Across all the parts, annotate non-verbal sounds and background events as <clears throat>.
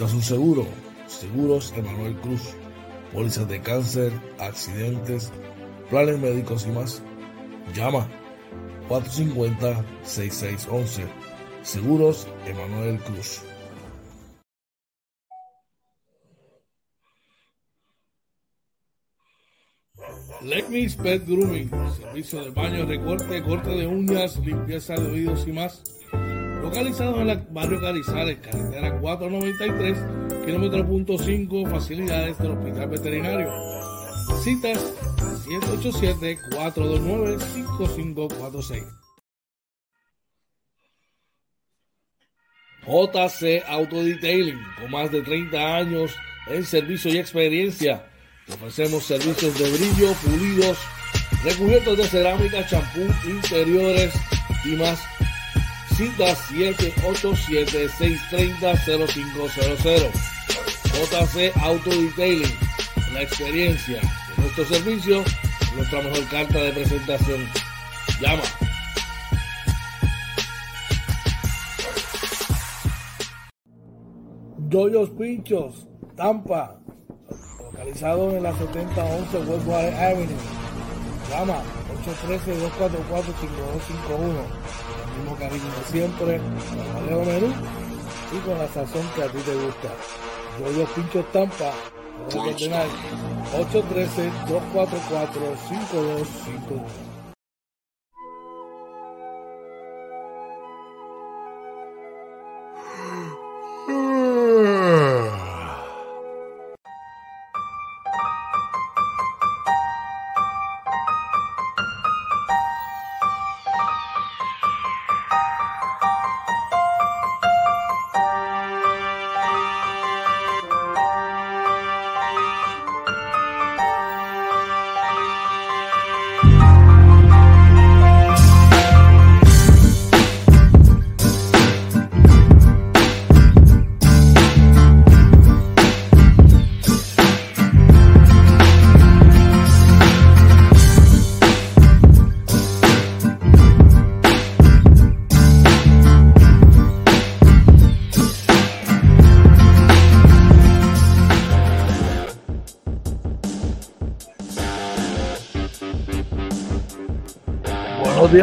¿Necesitas un seguro? Seguros Emanuel Cruz. Pólizas de cáncer, accidentes, planes médicos y más. Llama 450-6611. Seguros Emanuel Cruz. Let Pet Grooming, servicio de baño, recorte, corte de uñas, limpieza de oídos y más. Localizado en el barrio Carizales, carretera 493, kilómetro punto 5, facilidades del Hospital Veterinario. Citas 787-429-5546. JC Auto Detailing, con más de 30 años en servicio y experiencia Ofrecemos servicios de brillo, pulidos, recubiertos de cerámica, champú, interiores y más. Cita 787-630-0500. JC Auto Detailing. La experiencia de nuestro servicio, nuestra mejor carta de presentación. Llama. Doyos Pinchos, Tampa, localizado en la 7011 Westwater Avenue. Llama 813-244-5251. El mismo cariño de siempre, con Menú y con la sazón que a ti te gusta. Yo los pincho estampa, 813-244-5251.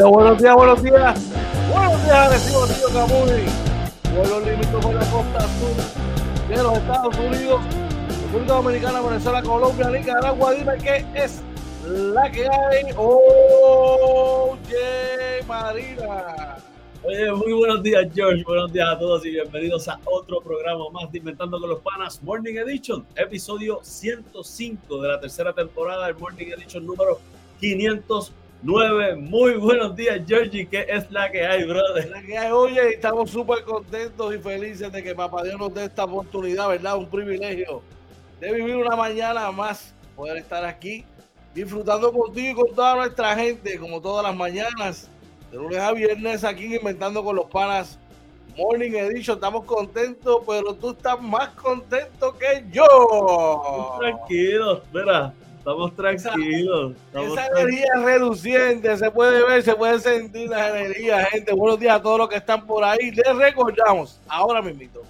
Buenos días, buenos días. Buenos días, agresivo tío Camuni. Vuelo límite por la costa sur de los Estados Unidos, República Dominicana, Venezuela, Colombia, Nicaragua. Dime qué es la que hay. Oye, Marina. Oye, muy buenos días, George. Buenos días a todos y bienvenidos a otro programa más de Inventando con los Panas Morning Edition, episodio 105 de la tercera temporada del Morning Edition número 500. 9. Muy buenos días, Georgie. ¿Qué es la que hay, brother? La que hay, oye, estamos súper contentos y felices de que Papá Dios nos dé esta oportunidad, ¿verdad? Un privilegio de vivir una mañana más, poder estar aquí disfrutando contigo y con toda nuestra gente, como todas las mañanas, de lunes a viernes, aquí Inventando con los Panas Morning Edition. Estamos contentos, pero tú estás más contento que yo. Tranquilo, espera estamos tranquilos. esa energía reduciente, se puede ver, se puede sentir la energía, gente. Buenos días a todos los que están por ahí. Les recordamos, ahora mismo,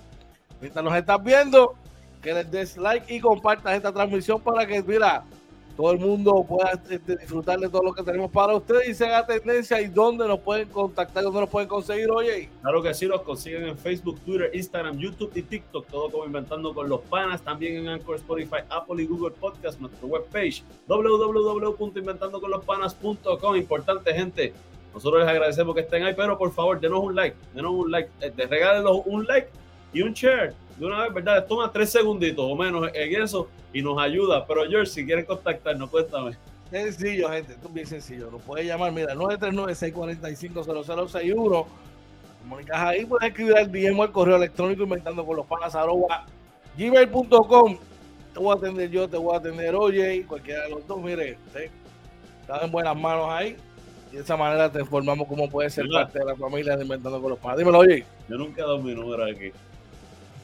mientras nos estás viendo, que les des like y compartas esta transmisión para que, mira, todo el mundo pueda este, disfrutar de todo lo que tenemos para ustedes y se haga tendencia y dónde nos pueden contactar, dónde nos pueden conseguir, oye. Claro que sí, los consiguen en Facebook, Twitter, Instagram, YouTube y TikTok, todo como Inventando con los Panas, también en Anchor, Spotify, Apple y Google Podcast, nuestra webpage www.inventandoconlospanas.com. Importante, gente, nosotros les agradecemos que estén ahí, pero por favor, denos un like, denos un like, eh, regálenos un like y un share de una vez, ¿verdad? Toma tres segunditos o menos en eso y nos ayuda. Pero George, si quieres contactarnos, cuéntame. Sencillo, gente, esto es bien sencillo. Nos puede llamar, mira, 939-645-0061. comunicas ahí, puedes escribir al DM o al correo electrónico inventando con los panas arroba gmail.com. Te voy a atender yo, te voy a atender Oye, cualquiera de los dos. Mire, usted está en buenas manos ahí y de esa manera te informamos cómo puede ser parte de la familia de Inventando con los Panas. Dímelo, oye. Yo nunca he dado mi número aquí.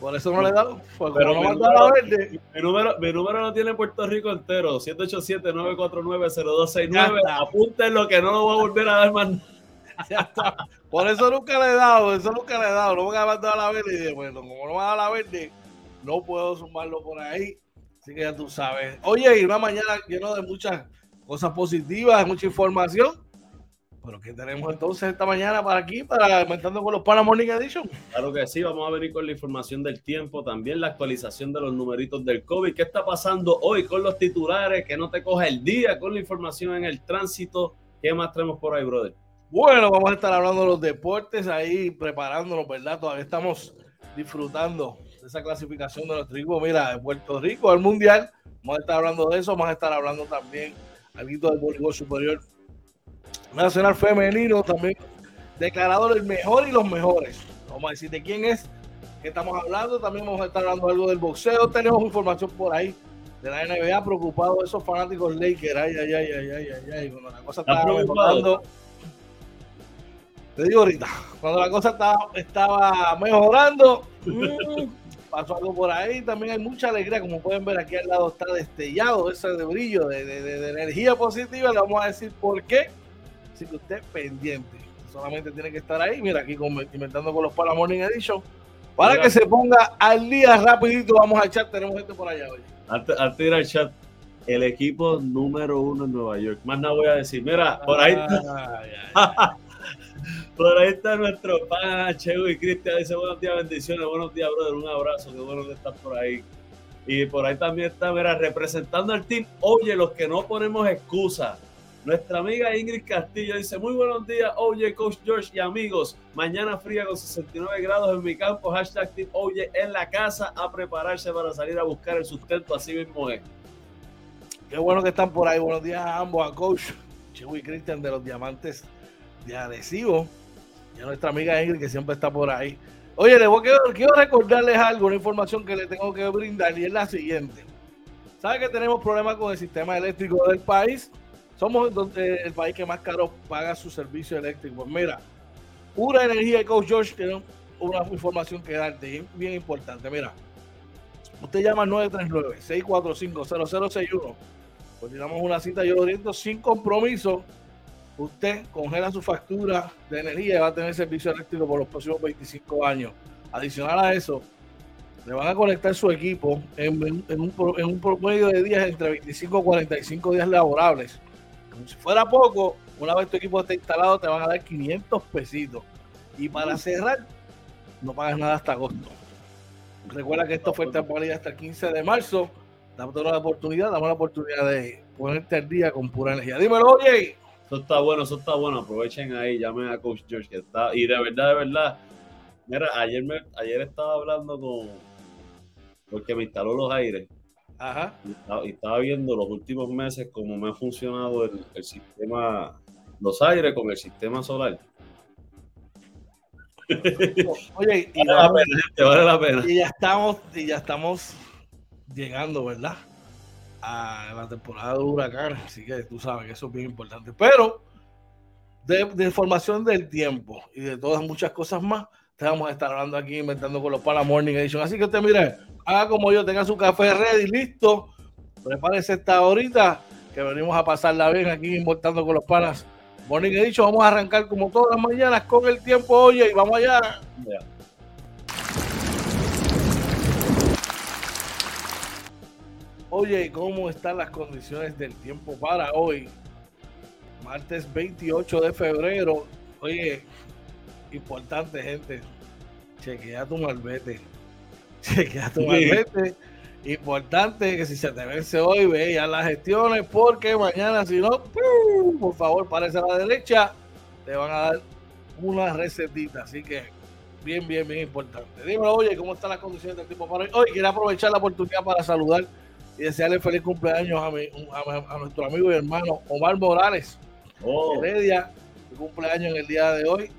Por eso no le he dado. Pero no mi, número, verde. Mi, número, mi número lo tiene Puerto Rico entero: 787-949-0269. Apunten lo que no lo voy a volver a dar más. <laughs> Ya está. Por eso nunca le he dado, eso nunca le he dado. No me a mandar a la verde y dije, bueno, como no me a la verde, no puedo sumarlo por ahí. Así que ya tú sabes. Oye, y una mañana lleno de muchas cosas positivas, mucha información. Pero ¿qué tenemos entonces esta mañana para aquí, para Aumentando con los Pana Morning Edition? Claro que sí, vamos a venir con la información del tiempo, también la actualización de los numeritos del COVID. ¿Qué está pasando hoy con los titulares? Que no te coja el día con la información en el tránsito. ¿Qué más tenemos por ahí, brother? Bueno, vamos a estar hablando de los deportes ahí, preparándonos, ¿verdad? Todavía estamos disfrutando de esa clasificación de nuestro equipo, mira, de Puerto Rico al Mundial. Vamos a estar hablando de eso, vamos a estar hablando también algo del voleibol superior nacional femenino, también declarado el mejor y los mejores. Vamos a decir de quién es que estamos hablando. También vamos a estar hablando algo del boxeo. Tenemos información por ahí de la NBA preocupado de esos fanáticos Lakers. Ay, ay, ay, ay, ay, ay, ay. Cuando la cosa estaba mejorando. Te digo ahorita, cuando la cosa estaba, estaba mejorando, mm, pasó algo por ahí. También hay mucha alegría, como pueden ver aquí al lado está destellado ese de brillo, de, de, de energía positiva. Le vamos a decir por qué Así que usted pendiente. Solamente tiene que estar ahí. Mira, aquí inventando con los Para Morning Edition. Para que se ponga al día rapidito, vamos al chat. Tenemos gente por allá hoy. Antes, de ir al chat, el equipo número uno en Nueva York. Más nada voy a decir. Mira, por ahí está. <laughs> por ahí está nuestro pan Chego y Cristian. Dice buenos días, bendiciones. Buenos días, brother. Un abrazo. Qué bueno que estás por ahí. Y por ahí también está, mira, representando al team. Oye, los que no ponemos excusas nuestra amiga Ingrid Castillo dice, muy buenos días, oye, Coach George y amigos. Mañana fría con 69 grados en mi campo. Hashtag Oye en la casa a prepararse para salir a buscar el sustento. Así mismo es. Qué bueno que están por ahí. Buenos días a ambos, a Coach Chico y Cristian de los Diamantes de Adhesivo. Y a nuestra amiga Ingrid que siempre está por ahí. Oye, le quiero, quiero recordarles algo, una información que le tengo que brindar y es la siguiente. ¿Sabe que tenemos problemas con el sistema eléctrico del país? Somos el país que más caro paga su servicio eléctrico. Pues mira, Pura Energía y Coach George tienen una información que darte bien importante. Mira, usted llama al 939-645-0061. Pues damos una cita, yo lo oriento sin compromiso. Usted congela su factura de energía y va a tener servicio eléctrico por los próximos 25 años. Adicional a eso, le van a conectar su equipo en, un, en un promedio de días entre 25 y 45 días laborables como si fuera poco, una vez tu equipo esté instalado, te van a dar 500 pesitos. Y para cerrar, no pagas nada hasta agosto. Recuerda que esto fue temporada hasta el 15 de marzo. Dame una oportunidad, dame la oportunidad de ponerte al día con pura energía. Dímelo, oye. Eso está bueno, eso está bueno. Aprovechen ahí, llamen a Coach George que está. Y de verdad, de verdad. Mira, ayer me, ayer estaba hablando con porque me instaló los aires Ajá. Y estaba, viendo los últimos meses cómo me ha funcionado el, sistema, los aires con el sistema solar. <laughs> Oye, y vale, la pena, vale la pena. Y ya estamos, y ya estamos llegando, ¿verdad? A la temporada de huracán, así que tú sabes que eso es bien importante. Pero de, de información del tiempo y de todas muchas cosas más, te vamos a estar hablando aquí inventando con los Pala Morning Edition. Así que usted mire, haga como yo, tenga su café ready, listo. Prepárese esta horita que venimos a pasarla bien aquí inventando con los panas. Morning Edition, vamos a arrancar como todas las mañanas con el tiempo, oye, y vamos allá. Oye, ¿cómo están las condiciones del tiempo para hoy? Martes 28 de febrero. Oye, importante, gente. Chequea tu malvete. <laughs> Chequea tu malvete. Importante que si se te vence hoy, ve ya las gestiones, porque mañana, si no, por favor, parece a la derecha, te van a dar una recetita. Así que, bien, bien, bien importante. Dímelo, oye, ¿cómo están las condiciones del tipo para hoy? Hoy quiero aprovechar la oportunidad para saludar y desearle feliz cumpleaños a, mi, a, nuestro amigo y hermano Omar Morales. Oh. Heredia, cumpleaños en el día de hoy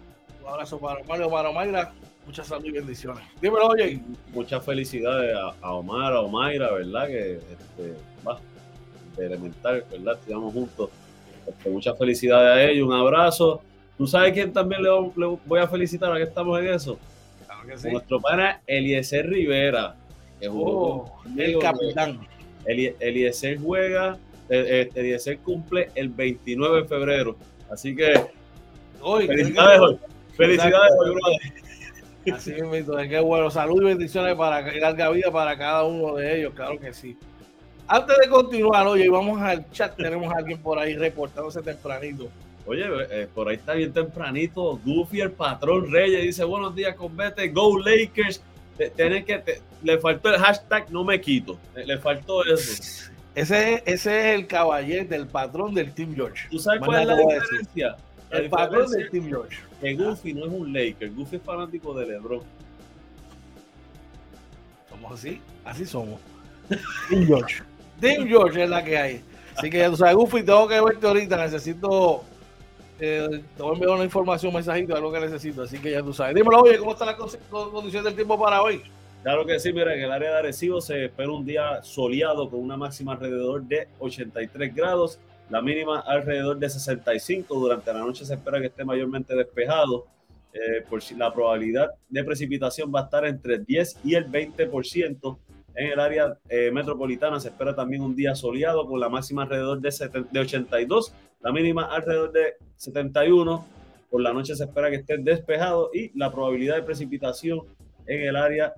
Un abrazo para Mario, para Mayra. Mucha salud y bendiciones. Dímelo, oye. Muchas felicidades a, Omar, a Omaira, ¿verdad? Que este, va, de elemental, ¿verdad? Estamos juntos. Este, muchas felicidades a ellos, un abrazo. ¿Tú sabes quién también le, voy a felicitar a que estamos en eso? Claro que sí. Nuestro pana Eliezer Rivera. Que oh, el capitán. Eliezer juega, eh, eh, Eliezer cumple el 29 de febrero. Así que hoy, felicidades hoy. Felicidades hoy, brother. Así mismo, que bueno, salud y bendiciones para larga vida para cada uno de ellos, claro que sí. Antes de continuar, oye, vamos al chat, tenemos a alguien por ahí reportándose tempranito. Oye, eh, por ahí está bien tempranito. Goofy, el patrón Reyes, dice: Buenos días, convete, Go Lakers. Que, le faltó el hashtag no me quito. Le, faltó eso. Ese, ese es el caballete, el patrón del Team George. ¿Tú sabes cuál es la diferencia? el patrón del Team George. Que Goofy no es un Laker, Goofy es fanático de LeBron. Somos así, así somos. Team George. Team George es la que hay. Así que ya tú sabes, Goofy, tengo que verte ahorita. Necesito. Eh, te voy a enviar una información, un mensajito, algo que necesito. Así que ya tú sabes. Dímelo, oye, ¿cómo está la condición del tiempo para hoy? Claro que sí, mira, en el área de Arecibo se espera un día soleado con una máxima alrededor de 83 grados, la mínima alrededor de 65. Durante la noche se espera que esté mayormente despejado. Eh, por si la probabilidad de precipitación va a estar entre el 10 y el 20%. En el área eh, metropolitana se espera también un día soleado con la máxima alrededor de, de 82, la mínima alrededor de 71. Por la noche se espera que esté despejado y la probabilidad de precipitación en el área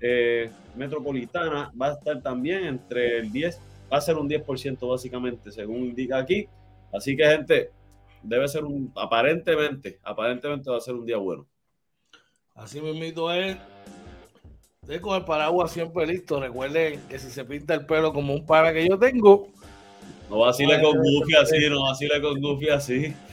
eh, metropolitana va a estar también entre el 10, va a ser un 10% básicamente, según indica aquí. Así que, gente, debe ser un, aparentemente, aparentemente va a ser un día bueno. Así mismo es. Estoy con el paraguas siempre listo. Recuerden que si se pinta el pelo como un para que yo tengo. No vacile con Goofy así, no vacile con Goofy así. <laughs>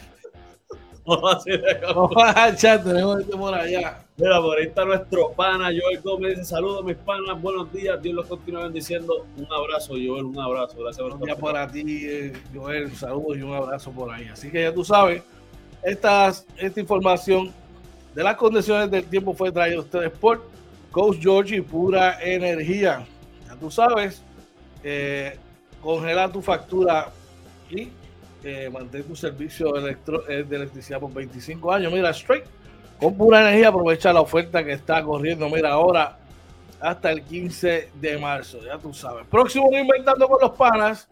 No vacile con Goofy. <laughs> chat, tenemos este por allá. Mira, por ahí está nuestro pana Joel Gómez. Dice: Saludos, mis panas. Buenos días. Dios los continúe bendiciendo. Un abrazo, Joel. Un abrazo. Gracias por días para ti, eh, Joel. Saludos y un abrazo por ahí. Así que ya tú sabes, esta, esta información de las condiciones del tiempo fue traída a ustedes por Coach George y Pura Energía. Ya tú sabes, eh, congela tu factura y eh, mantén tu servicio electro, eh, de electricidad por 25 años. Mira, straight, con pura energía, aprovecha la oferta que está corriendo. Mira, ahora hasta el 15 de marzo, ya tú sabes. Próximo Inventando con los Panas.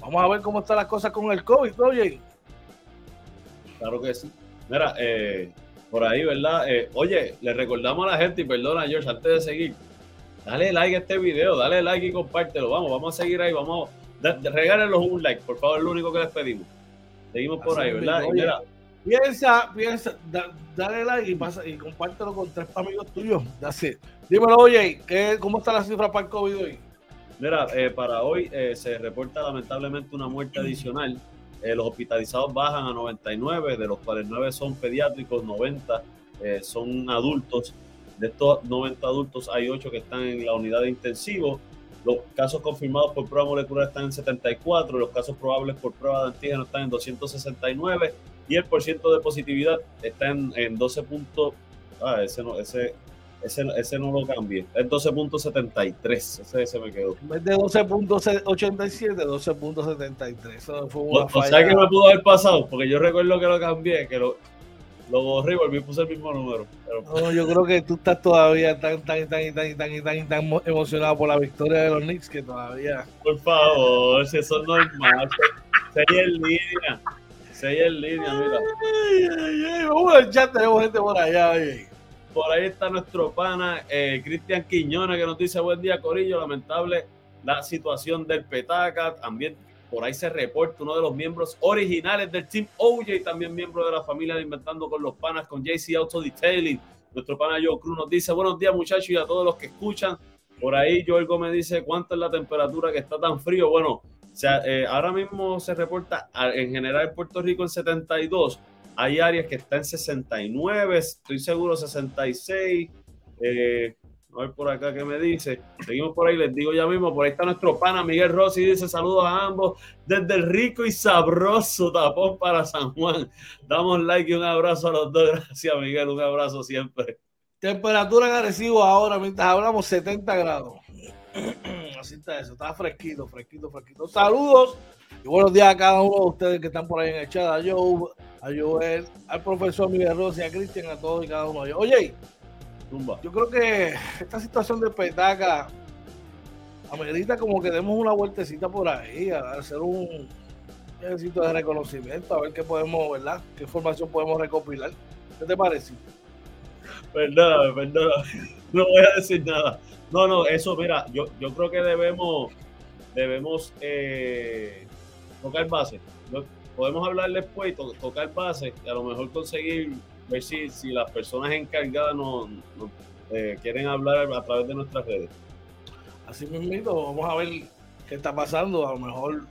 Vamos a ver cómo están las cosas con el COVID, oye. Claro que sí. Mira, eh, por ahí, ¿verdad? Eh, oye, le recordamos a la gente, y perdona, George, antes de seguir, dale like a este video, dale like y compártelo. Vamos, vamos a seguir ahí, vamos. Regálenos un like, por favor, es lo único que les pedimos. Seguimos por ahí, ¿verdad? Piensa, piensa, dale like y, pasa, y compártelo con tres amigos tuyos. Dímelo, oye, ¿qué, ¿cómo está la cifra para el COVID hoy? Mira, eh, para hoy eh, se reporta lamentablemente una muerte adicional eh, los hospitalizados bajan a 99, de los cuales 9 son pediátricos, 90 eh, son adultos. De estos 90 adultos hay 8 que están en la unidad de intensivo. Los casos confirmados por prueba molecular están en 74, los casos probables por prueba de antígeno están en 269 y el porcentaje de positividad está en, en 12 puntos. Ah, ese no, ese ese, ese no lo cambié. Es 12.73. Ese, ese me quedó. En vez de 12.87, 12.73. Eso fue una o, sea que me pudo haber pasado, porque yo recuerdo que lo cambié, que lo, lo borré y volví puse el mismo número. No, yo creo que tú estás todavía tan, tan, tan, tan, tan, tan, tan emocionado por la victoria de los Knicks que todavía. Por favor, si eso es normal. Sería en línea. Sería en línea, mira. Ay, ay, ay. Vamos al chat, tenemos gente por allá, oye. Por ahí está nuestro pana eh, Cristian Quiñona que nos dice buen día Corillo, lamentable la situación del Petaca, también por ahí se reporta uno de los miembros originales del Team OJ, también miembro de la familia de Inventando con los Panas, con JC Auto Detailing. Nuestro pana Joe Cruz nos dice buenos días muchachos y a todos los que escuchan. Por ahí Joel Gómez dice cuánto es la temperatura que está tan frío. Bueno, sea, eh, ahora mismo se reporta en general en Puerto Rico en 72 hay áreas que están en 69, estoy seguro 66. Eh, A ver por acá qué me dice. Seguimos por ahí, les digo ya mismo. Por ahí está nuestro pana Miguel Rossi. Dice saludos a ambos desde el rico y sabroso tapón para San Juan. Damos like y un abrazo a los dos. Gracias, Miguel. Un abrazo siempre. Temperatura en Arecibo ahora, mientras hablamos, 70 grados. <clears throat> Así está eso. Está fresquito, fresquito, fresquito. Saludos y buenos días a cada uno de ustedes que están por ahí en el chat. A Joe, a Joel, al profesor Miguel Rossi, a Cristian, a todos y cada uno de ellos. Oye, yo creo que esta situación de petaca amerita como que demos una vueltecita por ahí, a hacer un ejercicio de reconocimiento, a ver qué podemos, ¿verdad? ¿Qué información podemos recopilar? ¿Qué te parece? Perdóname, perdóname. <laughs> No voy a decir nada. No, no, eso, mira, yo, yo creo que debemos, debemos eh, tocar base. Podemos hablar después, tocar base y a lo mejor conseguir ver si, si las personas encargadas nos, eh, quieren hablar a través de nuestras redes. Así mismo, vamos a ver qué está pasando. A lo mejor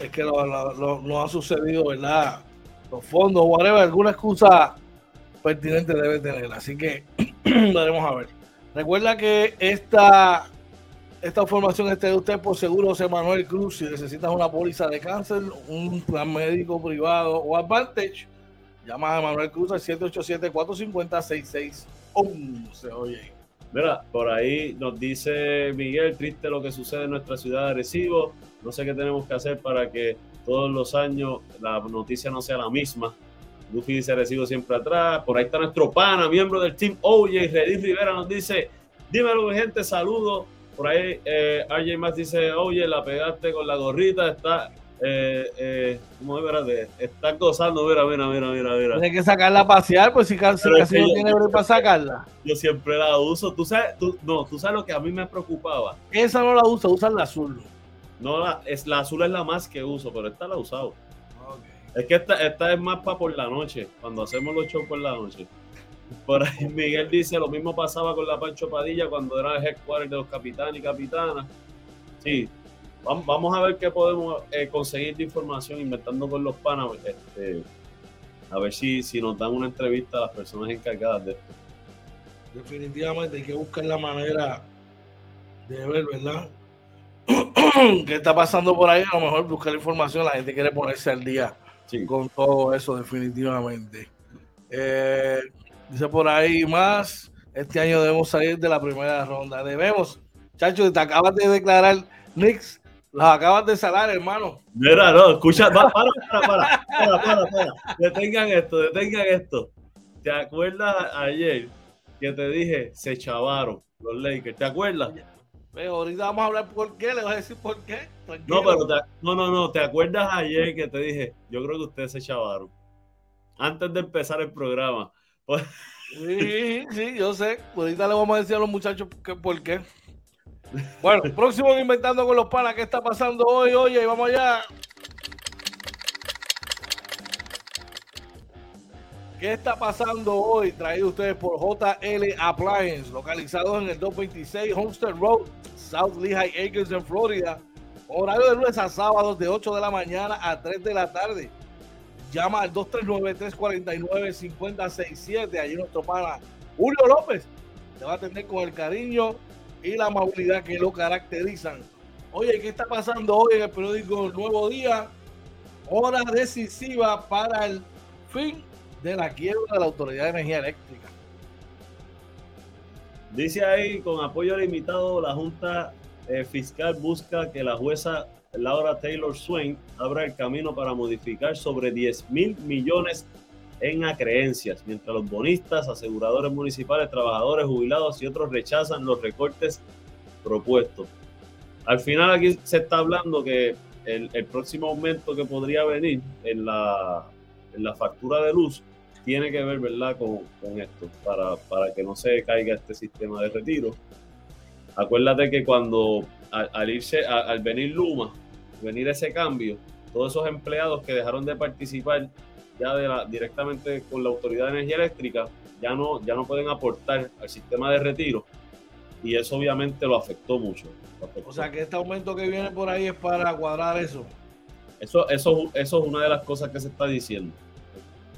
es que no ha sucedido, ¿verdad? Los fondos, whatever, alguna excusa pertinente debe tener. Así que <clears throat> veremos a ver. Recuerda que esta, esta información está de usted por seguro José Manuel Cruz. Si necesitas una póliza de cáncer, un plan médico privado o Advantage, Llama a Manuel Cruz al 787-450-6611. Oye. Mira, por ahí nos dice Miguel, triste lo que sucede en nuestra ciudad de Recibo. No sé qué tenemos que hacer para que todos los años la noticia no sea la misma. Luffy dice Recibo siempre atrás. Por ahí está nuestro pana, miembro del team Oye, Redis Rivera nos dice, dímelo gente, saludos. Por ahí eh, RJ más dice, oye, la pegaste con la gorrita, está eh, eh, ¿cómo es, Está gozando, mira, mira, mira, mira, mira. Que sacarla a pasear, pues si casi, no tiene break para sacarla. Yo siempre la uso. Tú sabes, tú, no, tú sabes lo que a mí me preocupaba. Esa no la uso, usa la azul. No, la, es, la azul es la más que uso, pero esta la he usado. Es que esta, esta es más para por la noche, cuando hacemos los shows por la noche. Por ahí <laughs> Miguel dice, lo mismo pasaba con la Pancho Padilla cuando era el headquarter de los capitanes y capitanas. Sí, Vamos, a ver qué podemos eh, conseguir de información inventando con los panas. Este, a ver si, si nos dan una entrevista a las personas encargadas de esto. Definitivamente hay que buscar la manera de ver, ¿verdad? <clears throat> ¿Qué está pasando por ahí? A lo mejor buscar información, la gente quiere ponerse al día con todo eso, definitivamente. Eh, dice por ahí más, este año debemos salir de la primera ronda. Debemos, chacho, te acabas de declarar Knicks los acabas de salar, hermano. Mira, no, escucha, para, para, para, para, para, para, Detengan esto, detengan esto. ¿Te acuerdas ayer que te dije, se chavaron los Lakers? ¿Te acuerdas? Pero ahorita vamos a hablar por qué, le voy a decir por qué. No, pero no, no, no, ¿te acuerdas ayer que te dije, yo creo que ustedes se chavaron? Antes de empezar el programa. Pues... Sí, sí, yo sé. Ahorita le vamos a decir a los muchachos por qué. <laughs> Bueno, próximo Inventando con los Panas, ¿qué está pasando hoy? Oye, vamos allá. ¿Qué está pasando hoy? Traído ustedes por JL Appliance, localizados en el 226 Homestead Road, South Lehigh Acres en Florida. Horario de lunes a sábados de 8 de la mañana a 3 de la tarde. Llama al 239-349-5067. Allí nuestro pana Julio López te va a atender con el cariño y la movilidad que lo caracterizan. Oye, ¿qué está pasando hoy en el periódico Nuevo Día? Hora decisiva para el fin de la quiebra de la Autoridad de Energía Eléctrica. Dice ahí, con apoyo limitado, la Junta eh, Fiscal busca que la jueza Laura Taylor Swain abra el camino para modificar sobre 10 mil millones en acreencias, mientras los bonistas, aseguradores municipales, trabajadores jubilados y otros rechazan los recortes propuestos. Al final aquí se está hablando que el, próximo aumento que podría venir en la, en la factura de luz tiene que ver ¿verdad? Con, con esto, para, para, que no se caiga este sistema de retiro. Acuérdate que cuando al, irse, al venir Luma, venir ese cambio, todos esos empleados que dejaron de participar ya de la, directamente con la Autoridad de Energía Eléctrica, ya no, ya no pueden aportar al sistema de retiro y eso obviamente lo afectó mucho. O sea que este aumento que viene por ahí es para cuadrar eso. Eso, eso, eso es una de las cosas que se está diciendo.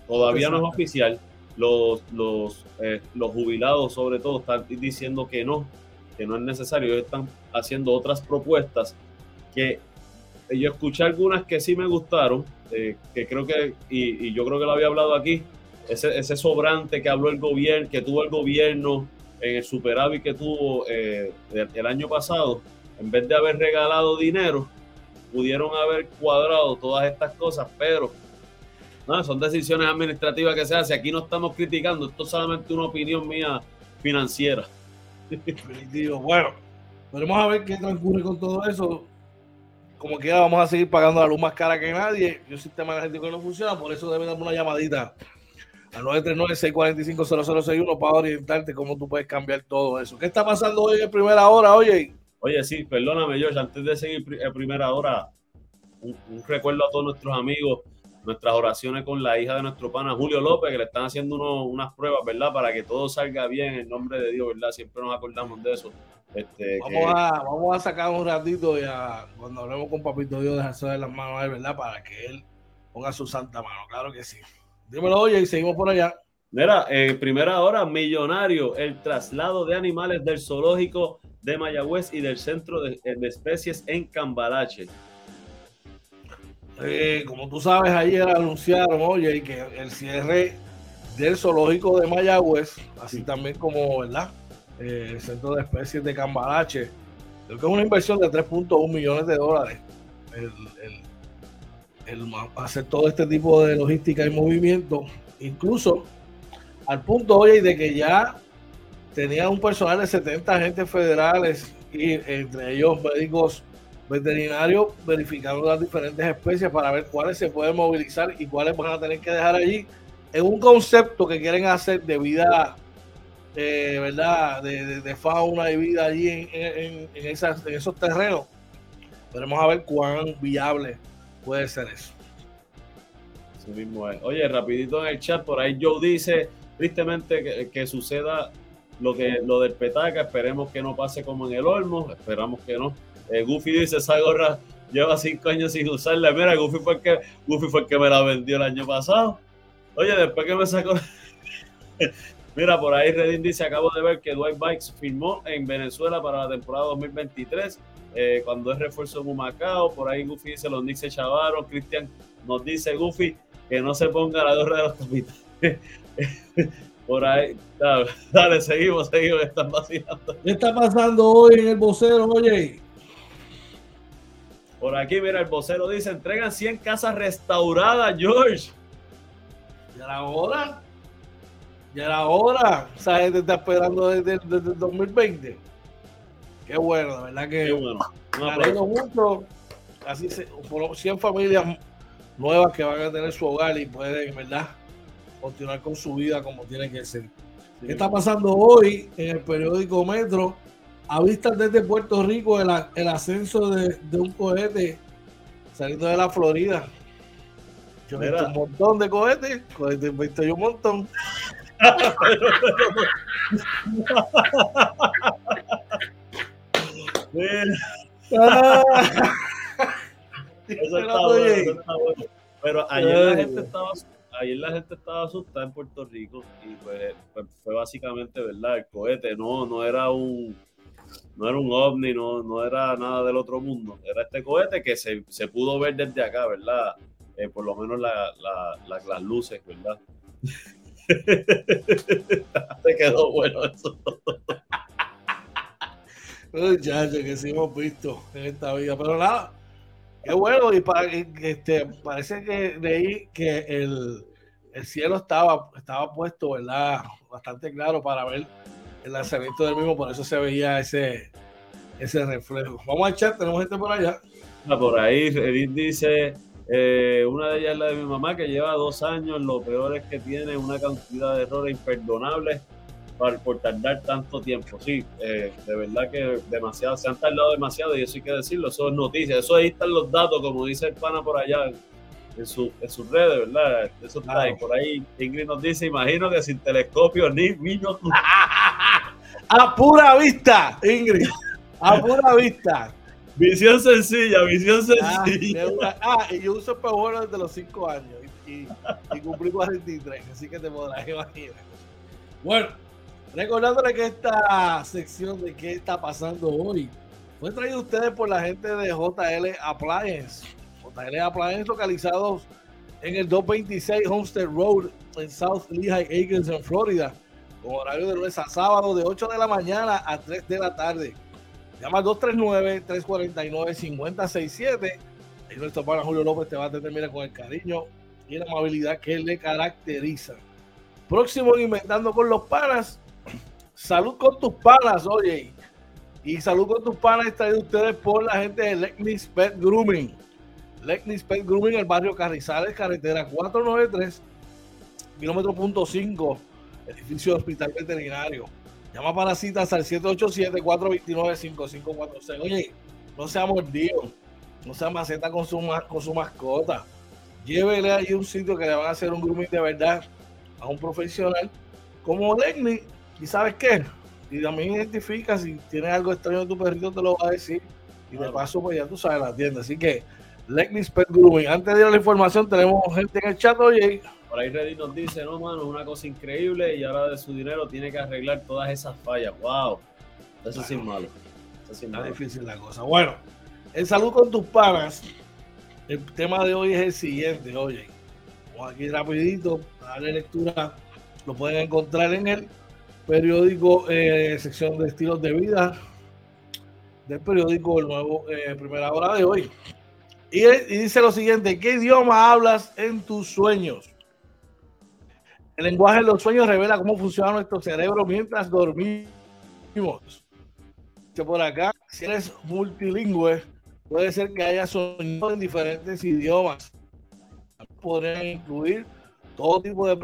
Todavía no es oficial, los, los, eh, los jubilados sobre todo están diciendo que no, que no es necesario, ellos están haciendo otras propuestas que yo escuché algunas que sí me gustaron, eh, que creo que, y, yo creo que lo había hablado aquí, ese, ese sobrante que habló el gobierno, que tuvo el gobierno en el superávit que tuvo eh, el, año pasado, en vez de haber regalado dinero, pudieron haber cuadrado todas estas cosas, pero no, son decisiones administrativas que se hacen. Aquí no estamos criticando, esto es solamente una opinión mía financiera. Bueno, veremos a ver qué transcurre con todo eso. Como quiera, vamos a seguir pagando la luz más cara que nadie. Y un sistema energético que no funciona, por eso debe darme una llamadita al 939-645-0061 para orientarte cómo tú puedes cambiar todo eso. ¿Qué está pasando hoy en primera hora, oye? Oye, sí, perdóname, George, antes de seguir en primera hora, un, recuerdo a todos nuestros amigos, nuestras oraciones con la hija de nuestro pana Julio López, que le están haciendo unas pruebas, ¿verdad? Para que todo salga bien en nombre de Dios, ¿verdad? Siempre nos acordamos de eso. Este, vamos, a, vamos a sacar un ratito y cuando hablemos con Papito Dios, dejarse de las manos a él, ¿verdad? Para que él ponga su santa mano, claro que sí. Dímelo, oye, y seguimos por allá. Mira, en primera hora, millonario, el traslado de animales del zoológico de Mayagüez y del centro de, especies en Cambalache. Eh, como tú sabes, ayer anunciaron, oye, que el cierre del zoológico de Mayagüez, así también como, ¿verdad? Eh, el centro de especies de Cambalache, creo que es una inversión de 3.1 millones de dólares. el, el hacer todo este tipo de logística y movimiento, incluso al punto hoy de que ya tenía un personal de 70 agentes federales y entre ellos médicos veterinarios verificando las diferentes especies para ver cuáles se pueden movilizar y cuáles van a tener que dejar allí en un concepto que quieren hacer de vida, ¿verdad? De, fauna y vida allí en, en, esos terrenos. Veremos a ver cuán viable Puede ser eso. Es. Oye, rapidito en el chat, por ahí Joe dice, tristemente, que, suceda lo, que, lo del petaca, esperemos que no pase como en el Olmo, esperamos que no. Eh, Goofy dice, esa gorra lleva cinco años sin usarla. Mira, Goofy fue, el que, Goofy fue el que me la vendió el año pasado. Oye, después que me sacó... <laughs> Mira, por ahí Redin dice, acabo de ver que Dwight Bikes firmó en Venezuela para la temporada 2023 eh, cuando es refuerzo en Humacao, por ahí Goofy dice los Knicks se chavaron, Cristian nos dice Goofy que no se ponga la gorra de los capitanes. <laughs> por ahí, dale, seguimos, seguimos, están vacilando. ¿Qué está pasando hoy en el vocero, oye? Por aquí, mira, el vocero dice, entregan 100 casas restauradas, George. Ya era hora. Ya era hora. Esa gente está esperando desde, desde el 2020. Qué bueno, verdad que. Qué bueno. mucho. Así se, por 100 familias nuevas que van a tener su hogar y pueden, ¿verdad? Continuar con su vida como tiene que ser. ¿Qué está pasando hoy en el periódico Metro? A vistas desde Puerto Rico el, el ascenso de, de, un cohete saliendo de la Florida. Yo he visto un montón de cohetes, cohetes he visto yo un montón. Pero ayer la gente estaba ayer la gente estaba asustada en Puerto Rico y pues, pues, fue básicamente verdad el cohete no no era un no era un ovni no, no era nada del otro mundo era este cohete que se, se pudo ver desde acá verdad eh, por lo menos la, la, las luces verdad <laughs> te quedó bueno eso <laughs> Muchachos, que sí hemos visto en esta vida. Pero nada, qué bueno. Y este, parece que leí que el, el cielo estaba, estaba puesto, ¿verdad? Bastante claro para ver el lanzamiento del mismo, por eso se veía ese, ese reflejo. Vamos a echar, tenemos gente por allá. Ah, por ahí, Edith dice, eh, una de ellas es la de mi mamá, que lleva dos años, lo peor es que tiene una cantidad de errores imperdonables por, tardar tanto tiempo. Sí, eh, de verdad que demasiado, se han tardado demasiado y eso hay que decirlo, eso es noticia, eso ahí están los datos, como dice el pana por allá en, su, en sus redes, ¿verdad? Eso está ahí. Por ahí Ingrid nos dice, imagino que sin telescopio ni vino. <laughs> A pura vista, Ingrid. A pura vista. Visión sencilla, visión sencilla. Ah, y yo uso el desde los cinco años. y, y cumplí 43, así que te podrás imaginar. Bueno, recordándole que esta sección de qué está pasando hoy fue traído a ustedes por la gente de JL Appliance. JL Appliance localizados en el 226 Homestead Road en South Lehigh Acres en Florida, con horario de lunes a sábado de 8 de la mañana a 3 de la tarde. Llama al 239-349-5067 y nuestro pana Julio López te va a determinar con el cariño y la amabilidad que le caracteriza. Próximo Inventando con los Panas. Salud con tus panas, oye. Y salud con tus panas de ustedes por la gente de Lexnis Pet Grooming. Lexnis Pet Grooming, el barrio Carrizales, carretera 493, kilómetro punto 5, edificio de hospital veterinario. Llama para citas al 787-429-5546. Oye, no sea mordido, no sea maceta con su, con su mascota. Llévele ahí un sitio que le van a hacer un grooming de verdad a un profesional como Legni. ¿Y sabes qué? Y también identifica si tienes algo extraño de tu perrito, te lo va a decir. Y de paso, pues ya tú sabes la tienda. Así que, Legnis Pet Grooming. Antes de ir a la información, tenemos gente en el chat, oye. Por ahí Reddy nos dice, no, mano, una cosa increíble y ahora de su dinero tiene que arreglar todas esas fallas. ¡Wow! Eso es sin malo. Eso es Está difícil la cosa. Bueno, en salud con tus panas, el tema de hoy es el siguiente, oye. Vamos aquí rapidito, a darle lectura. Lo pueden encontrar en el periódico, eh, sección de estilos de vida del periódico El Nuevo eh, Primera Hora de hoy. Y, y dice lo siguiente, ¿qué idioma hablas en tus sueños? El lenguaje de los sueños revela cómo funciona nuestro cerebro mientras dormimos. Por acá, si eres multilingüe, puede ser que haya soñado en diferentes idiomas. Podrían incluir todo tipo de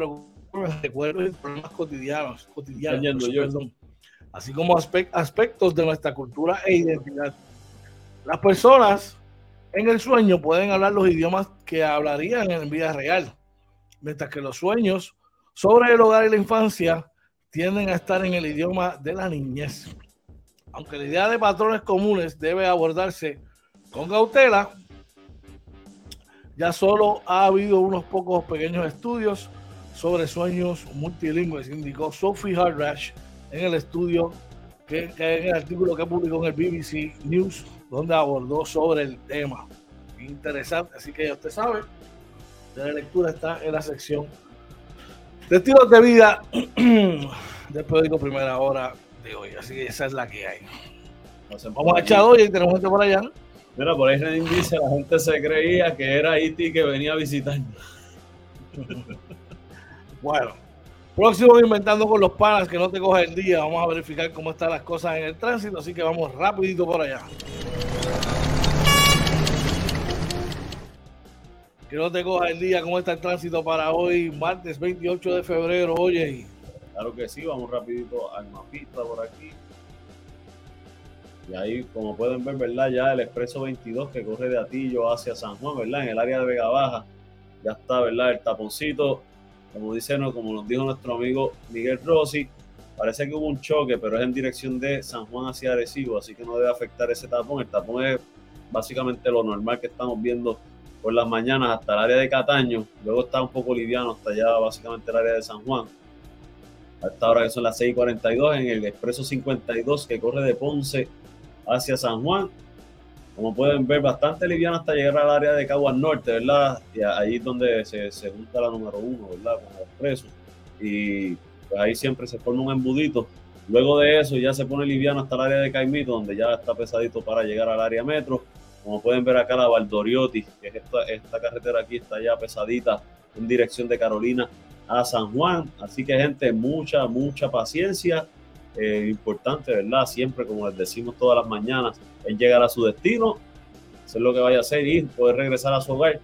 recuerdos y problemas cotidianos, cotidianos así como aspectos de nuestra cultura e identidad. Las personas en el sueño pueden hablar los idiomas que hablarían en vida real, mientras que los sueños sobre el hogar y la infancia tienden a estar en el idioma de la niñez. Aunque la idea de patrones comunes debe abordarse con cautela, ya solo ha habido unos pocos pequeños estudios sobre sueños multilingües, indicó Sophie Hardrash en el estudio que, en el artículo que publicó en el BBC News, donde abordó sobre el tema. Interesante, así que ya usted sabe, de la lectura está en la sección de estilos de vida <clears throat> del periódico Primera Hora de hoy. Así que esa es la que hay. Vamos a echar hoy y tenemos gente por allá. Mira, por ahí Renin dice, la gente se creía que era Iti que venía a visitarnos. <laughs> bueno, próximo inventando con los panas que no te coja el día. Vamos a verificar cómo están las cosas en el tránsito, así que vamos rapidito por allá. que no te coja el día, cómo está el tránsito para hoy, martes 28 de febrero, oye. Claro que sí, vamos rapidito al mapita por aquí. Y ahí, como pueden ver, ¿verdad? Ya el expreso 22 que corre de Atillo hacia San Juan, ¿verdad? En el área de Vega Baja, ya está, ¿verdad? El taponcito, como dice, como nos dijo nuestro amigo Miguel Rossi, parece que hubo un choque, pero es en dirección de San Juan hacia Arecibo, así que no debe afectar ese tapón. El tapón es básicamente lo normal que estamos viendo por las mañanas hasta el área de Cataño, luego está un poco liviano hasta allá básicamente el área de San Juan. Hasta ahora que son las 6:42 en el expreso 52 que corre de Ponce hacia San Juan. Como pueden ver, bastante liviano hasta llegar al área de Caguas Norte, ¿verdad? Y ahí es donde se, se junta la número uno, ¿verdad? Con el expreso. Y pues ahí siempre se forma un embudito. Luego de eso ya se pone liviano hasta el área de Caimito, donde ya está pesadito para llegar al área metro como pueden ver acá la Valdoriotti, que es esta, carretera aquí, está ya pesadita en dirección de Carolina a San Juan. Así que gente, mucha, mucha paciencia. Eh, importante, ¿verdad? Siempre, como les decimos todas las mañanas, es llegar a su destino, hacer lo que vaya a hacer y poder regresar a su hogar.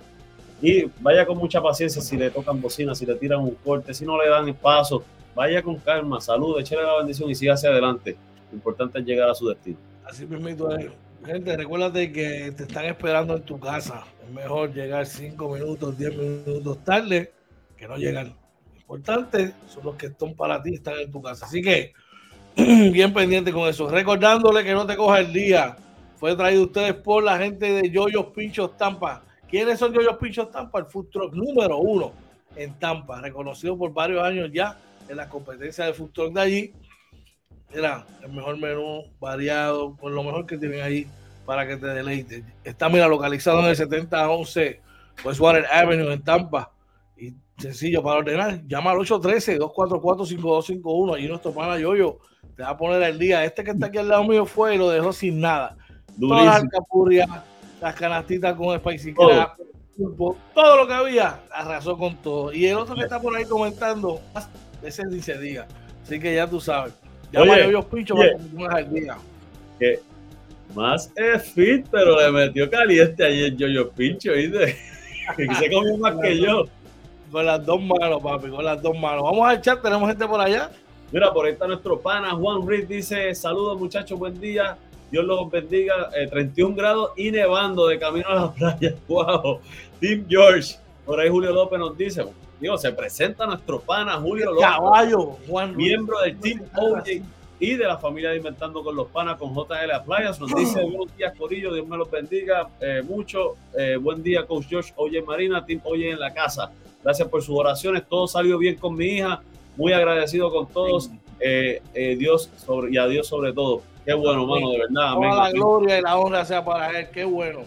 Y vaya con mucha paciencia si le tocan bocina, si le tiran un corte, si no le dan paso. Vaya con calma, salud, échale la bendición y siga hacia adelante. Lo importante es llegar a su destino. Así mismo es. Gente, recuérdate que te están esperando en tu casa. Es mejor llegar 5 minutos, 10 minutos tarde que no llegar. Lo importante son los que están para ti, están en tu casa. Así que, <clears throat> bien pendiente con eso. Recordándole que no te coja el día. Fue traído ustedes por la gente de Yoyos Pinchos Tampa, ¿Quiénes son Yoyos Pinchos Tampa? El food truck número uno en Tampa, reconocido por varios años ya en la competencia de food truck de allí. Era el mejor menú, variado, con lo mejor que tienen ahí para que te deleites. Está, mira, localizado en el 7011 Westwater Avenue en Tampa. Sencillo para ordenar, llama al 813-244-5251. y nuestro pana Yoyo te va a poner el día. Este que está aquí al lado mío fue y lo dejó sin nada. Todas las alcapurrias, las canastitas con Spicy Crab, todo lo que había, arrasó con todo. Y el otro que está por ahí comentando, ese ni se diga. Así que ya tú sabes. Llama a Yoyo Pincho para que te al día. Que más es fit, pero le metió caliente ayer Yoyo Pincho, ¿viste? <laughs> que se comió más que yo. Con las dos manos, papi, con las dos manos. Vamos al chat, tenemos gente por allá. Mira, por ahí está nuestro pana Juan Reed, dice, saludos muchachos, buen día. Dios los bendiga. 31 eh, grados y nevando de camino a la <laughs> playa. Wow. Team George. Por ahí Julio López nos dice, digo, se presenta nuestro pana Julio López. Caballo, Juan Miembro del Team OJ y de la familia de Inventando con los Panas con JL a Playas. Nos dice <laughs> buenos días, Corillo, Dios me los bendiga eh, mucho. Eh, buen día, Coach Josh, Oye Marina, Team Oye en la casa. Gracias por sus oraciones, todo salió bien con mi hija. Muy agradecido con todos. Eh, Dios sobre, y a Dios sobre todo. Qué bueno, mano, de verdad. Toda la gloria y la honra sea para él. Qué bueno.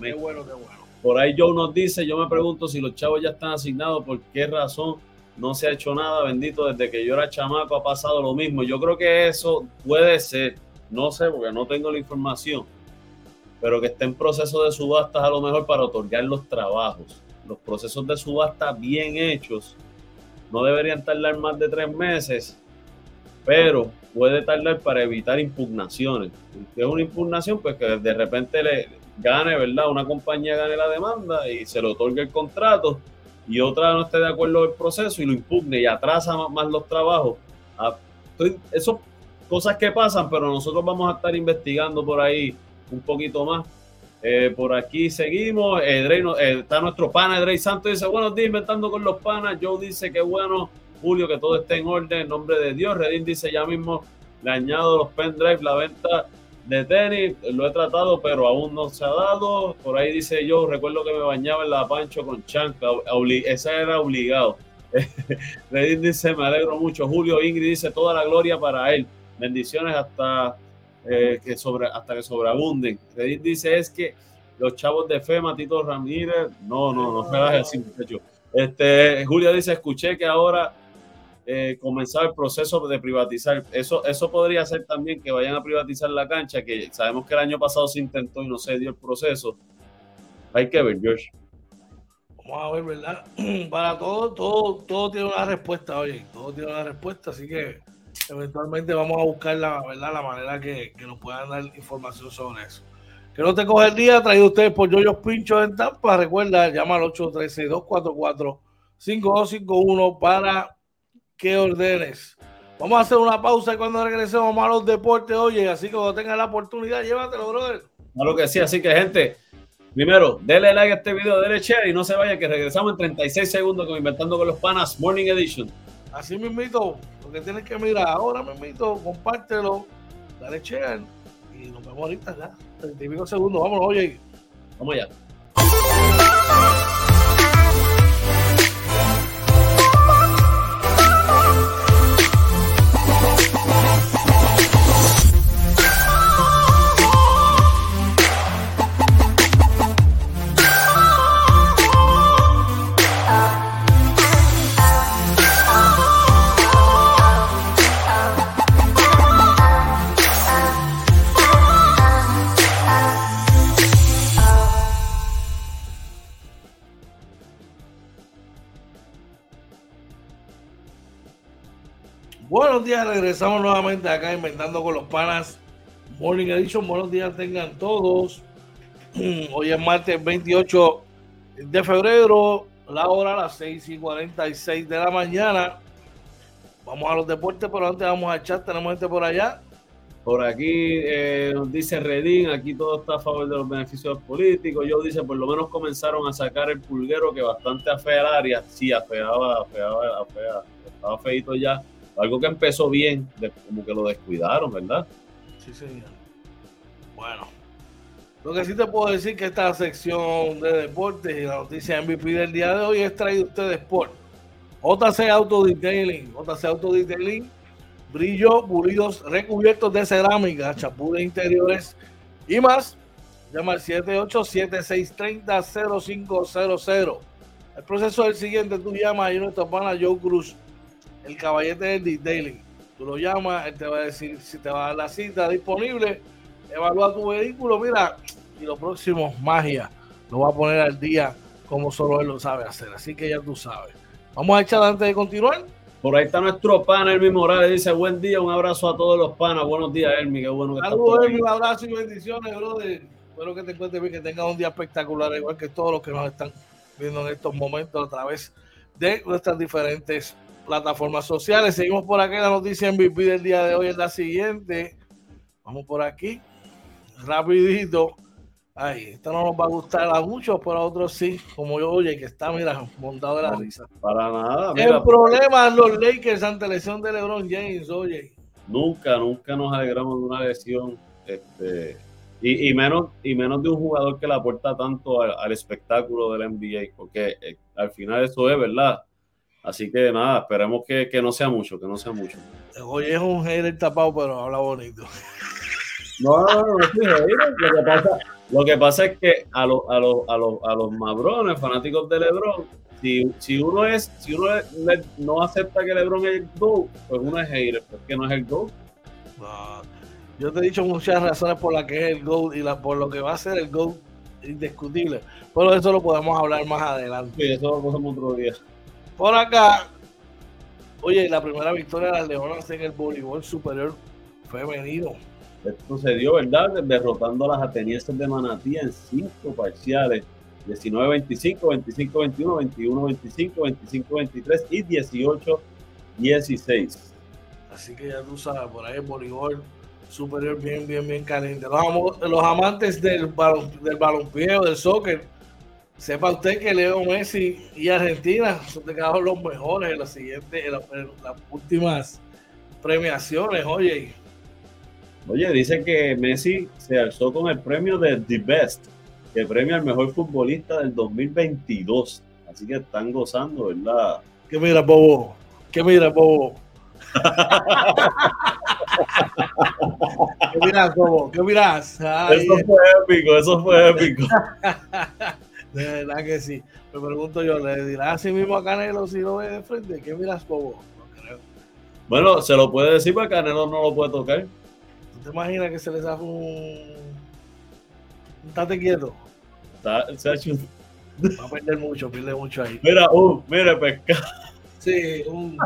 Qué bueno, qué bueno. Por ahí Joe nos dice, yo me pregunto si los chavos ya están asignados, ¿por qué razón no se ha hecho nada, bendito, desde que yo era chamaco ha pasado lo mismo. Yo creo que eso puede ser, no sé, porque no tengo la información, pero que esté en proceso de subastas a lo mejor para otorgar los trabajos. Los procesos de subasta bien hechos no deberían tardar más de tres meses, pero puede tardar para evitar impugnaciones. Si es una impugnación, pues que de repente le gane, ¿verdad? Una compañía gane la demanda y se le otorgue el contrato y otra no esté de acuerdo el proceso y lo impugne y atrasa más, los trabajos. Ah, eso cosas que pasan, pero nosotros vamos a estar investigando por ahí un poquito más. Eh, por aquí seguimos. Eh, eh, está nuestro pana Drey Santos. Dice: Buenos días, inventando con los panas. Joe dice que bueno. Julio, que todo esté en orden. En nombre de Dios. Redín dice: Ya mismo le añado los pendrive, la venta de tenis, lo he tratado, pero aún no se ha dado. Por ahí dice yo, recuerdo que me bañaba en la pancho con chancla, esa era obligado. <laughs> Redín dice, me alegro mucho. Julio Ingrid dice, toda la gloria para él. Bendiciones hasta, eh, que, sobre, hasta que sobreabunden. Redín dice, es que los chavos de FEMA, Tito Ramírez, no, no, no me así, muchacho. Este, Julio dice, escuché que ahora eh, comenzar el proceso de privatizar. Eso, eso podría ser también que vayan a privatizar la cancha, que sabemos que el año pasado se intentó y no se dio el proceso. Hay que ver, George. Vamos a ver, ¿verdad? <clears throat> Para todo, todo, todo tiene una respuesta, oye, todo tiene una respuesta, así que eventualmente vamos a buscar la, ¿verdad? la manera que, que nos puedan dar información sobre eso. Que no te coge el día, traído ustedes por Yoyos Pinchos en Tampa. Recuerda, llama al 813-244-5251 para que ordenes. Vamos a hacer una pausa y cuando regresemos a los deportes, oye, así que cuando tengas la oportunidad, llévatelo, brother. Claro que sí, así que gente, primero, denle like a este video, denle share y no se vaya que regresamos en 36 segundos con Inventando con los Panas Morning Edition. Así mismito, lo que tienes que mirar ahora mismito, compártelo, dale share y nos vemos ahorita ya, 35 segundos, vámonos, oye. Vamos allá. Buenos días, regresamos nuevamente acá inventando con los panas. Morning Edition, buenos días tengan todos. <clears throat> Hoy es martes 28 de febrero, la hora a las 6 y 46 de la mañana. Vamos a los deportes, pero antes vamos a chat, tenemos gente por allá. Por aquí eh, nos dice Redín, aquí todo está a favor de los beneficios políticos. Yo dice, por lo menos comenzaron a sacar el pulguero que bastante afea el área. Sí, afeaba, afeaba, afeaba, estaba feito ya algo que empezó bien, como que lo descuidaron, ¿verdad? Sí, señor. Bueno, Lo que sí te puedo decir que esta sección de deportes y la noticia MVP del día de hoy es traído ustedes por JC Auto Detailing. JC Auto Detailing, brillo, pulidos, recubiertos de cerámica, chapú de interiores y más. Llama al 787-630-0500. El proceso es el siguiente: tú llamas y nuestro pana Joe Cruz, el caballete del detailing. Tú lo llamas, él te va a decir si te va a dar la cita disponible, evalúa tu vehículo, mira, y lo próximo, magia, lo va a poner al día como solo él lo sabe hacer. Así que ya tú sabes. Vamos a echar antes de continuar. Por ahí está nuestro pana Elmi Morales, dice buen día, un abrazo a todos los panas, buenos días Elmi, qué bueno que Saludos Elmi, un abrazo y bendiciones, brother. Espero que te encuentres bien, que tengas un día espectacular, igual que todos los que nos están viendo en estos momentos a través de nuestras diferentes plataformas sociales. Seguimos por aquí, la noticia MVP del día de hoy es la siguiente. Vamos por aquí, rapidito. Ay, esto no nos va a gustar a muchos, pero a otros sí, como yo, oye, que está, mira, montado de la risa. Para nada. Mira, el problema los Lakers ante lesión de LeBron James, oye. Nunca, nunca nos alegramos de una lesión, este, y, y, menos, y menos de un jugador que le aporta tanto al, al espectáculo del NBA, porque eh, al final eso es verdad. Así que nada, esperemos que, que, no sea mucho, que no sea mucho. Oye, es un hater tapado, pero habla bonito. No, no, no. Lo que pasa, lo que pasa es que a los, a los, a los, a los mabrones, fanáticos de LeBron, si, si uno es, si uno le, no acepta que LeBron es el GOAT, pues uno es hater, porque no es el GOAT. No, yo te he dicho muchas razones por las que es el GOAT y la, por lo que va a ser el GOAT indiscutible. Pero eso lo podemos hablar más adelante. Sí, eso lo pasamos otro día. Por acá, oye, la primera victoria de las Leonas en el voleibol superior femenino. Esto se dio, ¿verdad? Derrotando a las atenienses de Manatí en cinco parciales. 19-25, 25-21, 21-25, 25-23 y 18-16. Así que ya tú sabes, por ahí el voleibol superior bien, bien, bien caliente. Los, los amantes del, balon, del balompié o del soccer, sepa usted que Leo Messi y Argentina son de cada los mejores en las siguientes, en, la, en las últimas premiaciones, oye. Oye, dice que Messi se alzó con el premio de The Best, que premia al mejor futbolista del 2022. Así que están gozando, ¿verdad? ¿Qué mira, Bobo? ¿Qué mira, Bobo? <laughs> ¿Qué miras, Bobo? ¿Qué miras? Ay, eso fue épico, eso fue épico. <laughs> de verdad que sí. Me pregunto yo, ¿le dirá así mismo a Canelo si lo ve de frente? ¿Qué miras, Bobo? No creo. Bueno, se lo puede decir, pero Canelo no lo puede tocar. ¿Tú te imaginas que se les hace un... un tate quieto? Está, se ha hecho... Va a perder mucho, pierde mucho ahí. Mira, uh, mira, pescado. Sí, un,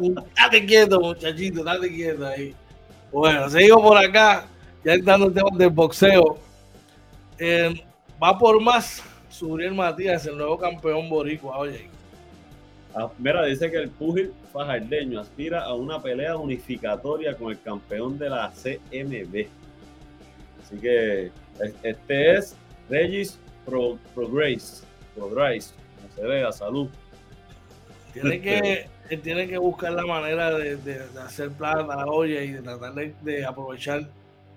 un date quieto, muchachito, date quieto ahí. Bueno, seguimos por acá, ya entrando en temas del boxeo. Eh, va por más Suriel Matías, el nuevo campeón boricua, oye. Ah, mira, dice que el púgil fajardeño aspira a una pelea unificatoria con el campeón de la CMB. Así que este es Regis Pro, Progress, Progress, como se vea, salud. Tiene que, él tiene que buscar la manera de, de, de hacer plata, oye, y de tratar de, de aprovechar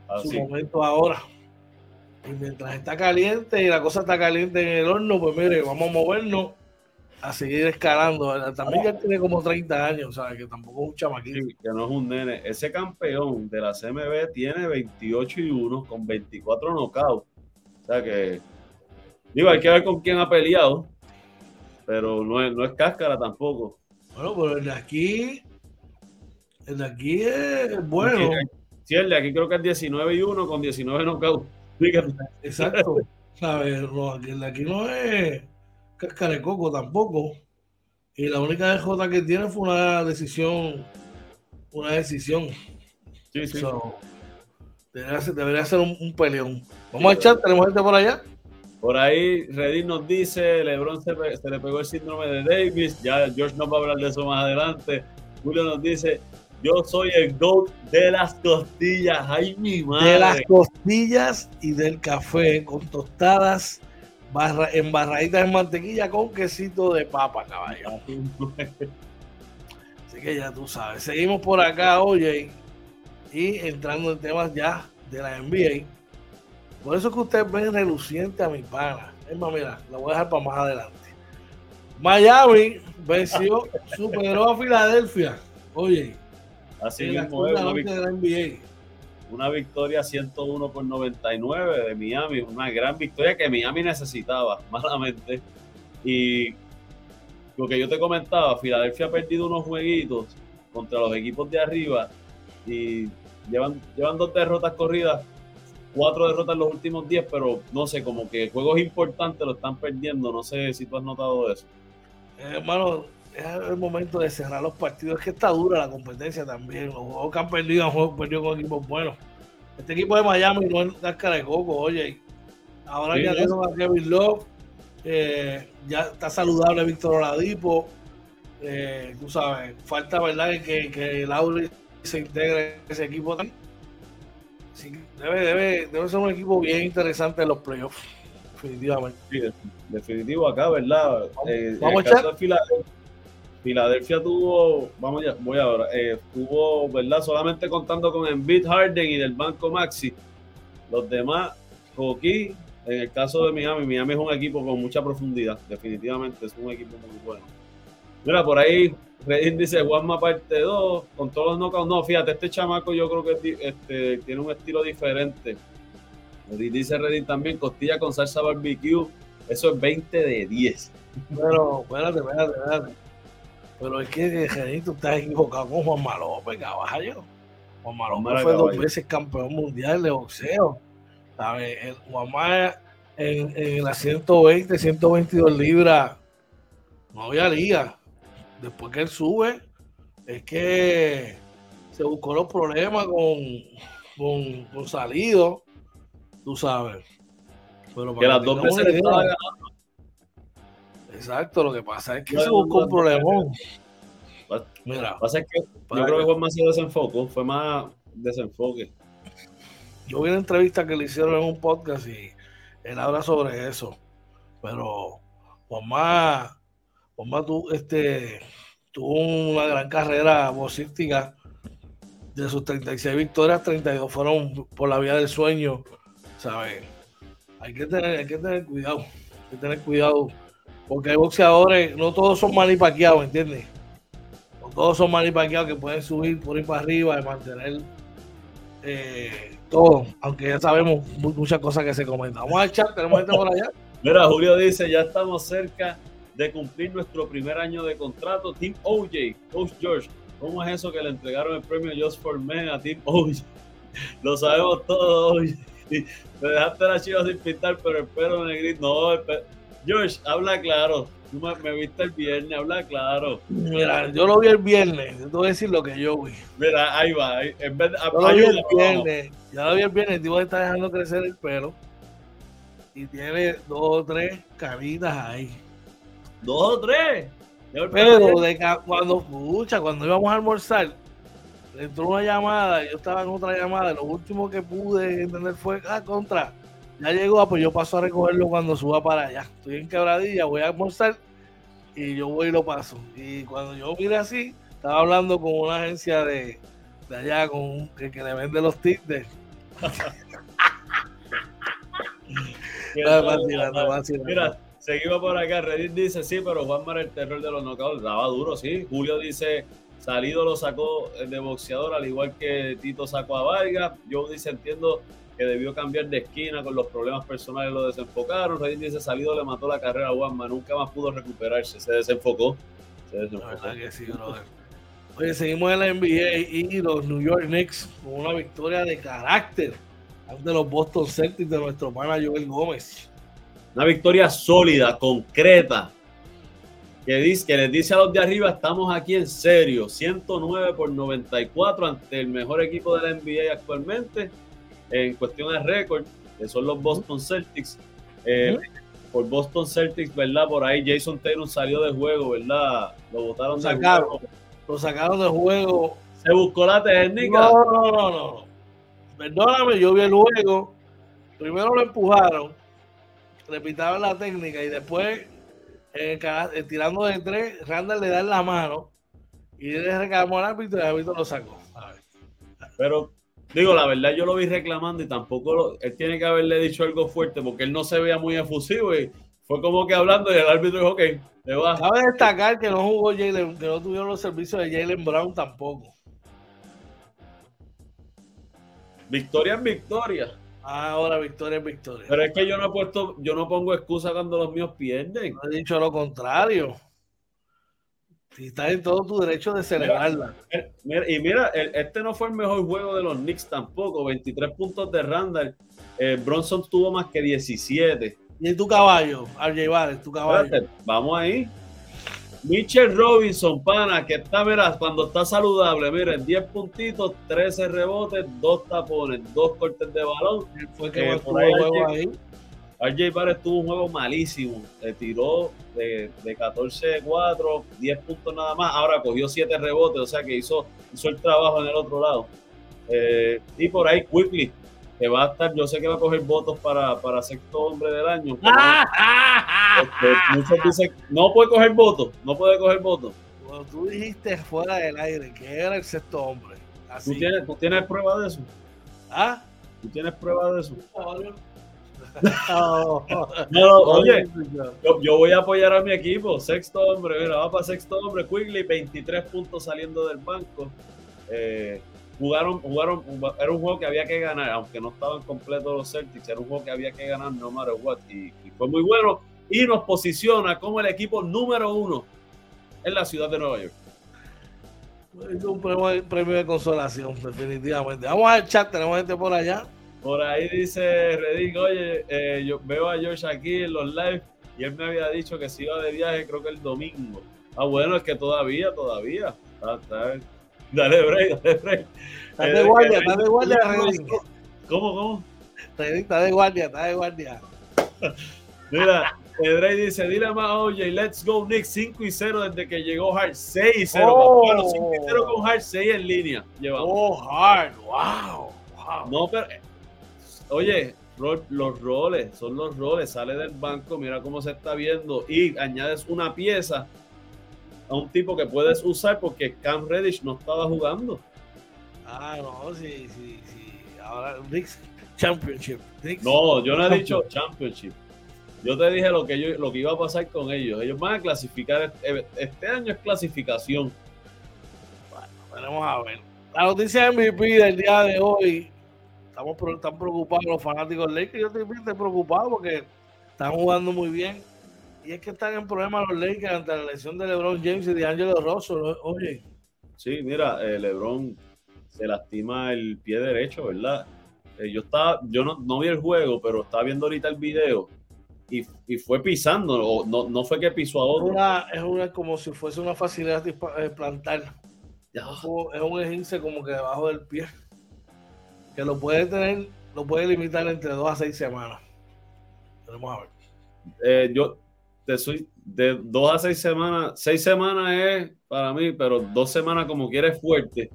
Así. su momento ahora. Y mientras está caliente y la cosa está caliente en el horno, pues mire, vamos a movernos a seguir escalando. También ya tiene como 30 años, ¿sabes? Que tampoco es un chamaquito. Sí, que no es un nene. Ese campeón de la CMB tiene 28 y 1 con 24 knockouts. O sea que, digo, hay que ver con quién ha peleado, pero no es, no es cáscara tampoco. Bueno, pero el de aquí, el de aquí es bueno. Sí, el de aquí creo que es 19 y 1 con 19 knockouts. Exacto. ¿Sabes? El de aquí no es cáscara de coco tampoco. Y la única DJ que tiene fue una decisión, una decisión. Sí, sí. So, debería, ser, debería ser un, un, peleón. Vamos a echar, tenemos gente por allá. Por ahí Reddy nos dice, Lebron se, se, le pegó el síndrome de Davis, ya George no va a hablar de eso más adelante. Julio nos dice, yo soy el GOAT de las costillas, ay mi madre. De las costillas y del café con tostadas barra, embarraditas en mantequilla con quesito de papa, caballo. Así que ya tú sabes. Seguimos por acá, oye, y entrando en temas ya de la NBA. Por eso es que usted ve reluciente a mi pana. Es más, mira, lo voy a dejar para más adelante. Miami venció, superó a Filadelfia. Oye, así mismo es. Una, victoria, NBA. una victoria 101 por 99 de Miami. Una gran victoria que Miami necesitaba, <laughs> malamente. Y lo que yo te comentaba, Filadelfia ha perdido unos jueguitos contra los equipos de arriba y llevan, llevan dos derrotas corridas, cuatro derrotas en los últimos diez, pero no sé, como que juegos importantes lo están perdiendo. No sé si tú has notado eso. Eh, hermano, es el momento de cerrar los partidos. Es que está dura la competencia también. Los juegos que han perdido han perdido con equipos buenos. Este equipo de Miami no es cara de coco, oye. Ahora ya tenemos a Kevin Love. Eh, ya está saludable Víctor Oladipo. Eh, tú sabes, falta verdad que, que Lauri se integre en ese equipo también. debe, debe, debe ser un equipo bien interesante en los playoffs definitivamente. Sí, definitivo acá, ¿verdad? Vamos, eh, a Filadelfia, Filadelfia, tuvo, vamos ya, voy ahora, eh, ¿verdad? Solamente contando con Embiid Harden y del banco Maxi. Los demás, Joaquín, en el caso de Miami, Miami es un equipo con mucha profundidad, definitivamente es un equipo muy bueno. Mira, por ahí Reddit dice Juanma parte 2, con todos los knockouts. No, fíjate, este chamaco yo creo que este, tiene un estilo diferente Dice Reddit también, costilla con salsa barbecue. Eso es 20 de 10. Pero, espérate, espérate, espérate. Pero es que, tú estás equivocado con Juan López, caballo. Juan López fue dos veces campeón mundial de boxeo. ¿Sabes? Juanma en, en la 120, 122 libras no había liga. Después que él sube, es que se buscó los problemas con, con, con Salido tú sabes. Pero que las dos veces estaba ganando. Exacto, lo que pasa es que se buscó un problemón. Mira, pasa es que yo creo que fue más desenfoque, fue más desenfoque. Yo vi una entrevista que le hicieron en un podcast y él habla sobre eso. Pero Juanma, Juanma tú, este, tuvo una gran carrera boxística. De sus 36 victorias, 32 fueron por la vía del sueño ¿sabes? Hay que tener, hay que tener cuidado, hay que tener cuidado, porque hay boxeadores, no todos son manipaqueados, ¿entiendes? No todos son manipaqueados que pueden subir por ir para arriba y mantener eh, todo, aunque ya sabemos muchas cosas que se comentan. Vamos al chat, tenemos gente por allá. <laughs> Mira, Julio dice, ya estamos cerca de cumplir nuestro primer año de contrato. Team OJ, Coach George, ¿cómo es eso que le entregaron el premio Just for Men a Team OJ? <laughs> Lo sabemos todos, me <laughs> dejaste la chiva sin pintar, pero el pelo negrito, no, George, habla claro. Tú me, viste el viernes, habla claro. Mira, yo lo vi el viernes, yo te voy a decir lo que yo vi. Mira, ahí va. En vez yo lo vi el viernes, ya lo vi el viernes, el tipo está dejando crecer el pelo y tiene dos o tres caritas ahí. ¿Dos o tres? Pero de cuando, escucha, cuando íbamos a almorzar, entró una llamada, yo estaba en otra llamada, lo último que pude entender fue, ah, contra, ya llegó, ah, pues yo paso a recogerlo cuando suba para allá. Estoy en quebradilla, voy a almorzar y yo voy y lo paso. Y cuando yo mire así, estaba hablando con una agencia de, de allá, con que, que le vende los tickets. <laughs> Mira, seguimos por acá. Reddit dice sí, pero Juan Mar el terror de los knockouts daba duro, sí. Julio dice Salido lo sacó de boxeador, al igual que Tito sacó a Vargas. Yo dice, entiendo que debió cambiar de esquina con los problemas personales, lo desenfocaron. Rey dice, Salido le mató la carrera a Juanma, nunca más pudo recuperarse, se desenfocó. Se desenfocó. Oye, seguimos en la NBA y los New York Knicks con una victoria de carácter ante los Boston Celtics de nuestro pana Joel Gómez. Una victoria sólida, concreta, que, dice, que les dice a los de arriba, estamos aquí en serio, 109 por 94 ante el mejor equipo de la NBA actualmente, en cuestión de récord, que son los Boston Celtics. Eh, por Boston Celtics, ¿verdad? Por ahí Jason Taylor salió de juego, ¿verdad? Lo botaron de juego. Lo sacaron de juego. Se buscó la técnica. No, no, no, no. Perdóname, yo vi el juego. Primero lo empujaron, repitaron la técnica y después eh, eh, tirando de tres, Randall le da la mano y le reclamó al árbitro y el árbitro lo sacó. Pero Digo, la verdad, yo lo vi reclamando y tampoco lo, él tiene que haberle dicho algo fuerte porque él no se veía muy efusivo y fue como que hablando y el árbitro dijo, ok, le va. Cabe destacar que no jugó Jalen, que no tuvieron los servicios de Jalen Brown tampoco. Victoria en victoria. Ahora victoria en victoria. Pero es que yo no he puesto, yo no pongo excusa cuando los míos pierden. No he dicho lo contrario. Si estás en todo tu derecho de celebrarla. Mira, y mira, este no fue el mejor juego de los Knicks tampoco. 23 puntos de Randall. Eh, Bronson tuvo más que 17. ¿Y tu caballo? Al llevar, tu caballo. vamos ahí. Mitchell Robinson, pana, que está, mira, cuando está saludable, miren, 10 puntitos, 13 rebotes, 2 tapones, 2 cortes de balón. Fue que eh, por ahí, ahí. RJ Barrett tuvo un juego malísimo. Le tiró de, de 14-4, 10 puntos nada más. Ahora cogió 7 rebotes, o sea que hizo, hizo el trabajo en el otro lado. Eh, y por ahí, Quickly, que va a estar, yo sé que va a coger votos para, para sexto hombre del año. <laughs> este, muchos dicen, no puede coger votos, no puede coger votos. Cuando tú dijiste fuera del aire que era el sexto hombre. ¿Tú, tienes, ¿Tú tienes prueba de eso? ¿Ah? ¿Tú tienes prueba de eso? no, oye, yo, voy a apoyar a mi equipo. Sexto hombre, mira, va para sexto hombre. Quigley, 23 puntos saliendo del banco. Eh, jugaron, jugaron, era un juego que había que ganar, aunque no estaban completos los Celtics, era un juego que había que ganar no matter what. Y, fue muy bueno y nos posiciona como el equipo número uno en la ciudad de Nueva York. Es un premio, de consolación, definitivamente. Vamos al chat, tenemos gente por allá. Por ahí dice Reddick, oye, eh, yo veo a George aquí en los live y él me había dicho que se iba de viaje creo que el domingo. Ah, bueno, es que todavía, todavía. Dale break, dale break. Está de guardia, está de guardia, Reddick. ¿Cómo, cómo? Está de guardia, está de guardia. Mira, Edrey dice, dile más oye, let's go Nick 5 y 0 desde que llegó Hard 6 y 0. Oh. Bueno, 5 y 0 con Hard 6 en línea. Llevamos. Oh, Hard, wow. wow. No, pero Oye, los roles, son los roles, sale del banco, mira cómo se está viendo y añades una pieza a un tipo que puedes usar porque Cam Reddish no estaba jugando. Ah, no, sí, sí, sí. Ahora Knicks Championship. no, yo no he dicho Championship. Yo te dije lo que yo, lo que iba a pasar con ellos. Ellos van a clasificar. Este, este año es clasificación. Bueno, veremos a ver. La noticia MVP del día de hoy estamos están preocupados los fanáticos de Lakers. Yo también estoy preocupado porque están jugando muy bien. Y es que están en problemas los Lakers ante la lesión de LeBron James y de Angelo Rosso. Oye. Sí, mira, eh, LeBron se lastima el pie derecho, ¿verdad? Eh, yo estaba, yo no, no, vi el juego, pero estaba viendo ahorita el video y, y fue pisando, no, no fue que pisó a otro. es una como si fuese una facilidad de eh, plantar. Es un esguince como que debajo del pie que lo puede tener, lo puede limitar entre dos a seis semanas. Vamos a ver. Eh, yo te soy de dos a seis semanas, seis semanas es para mí, pero dos semanas como quieres fuerte,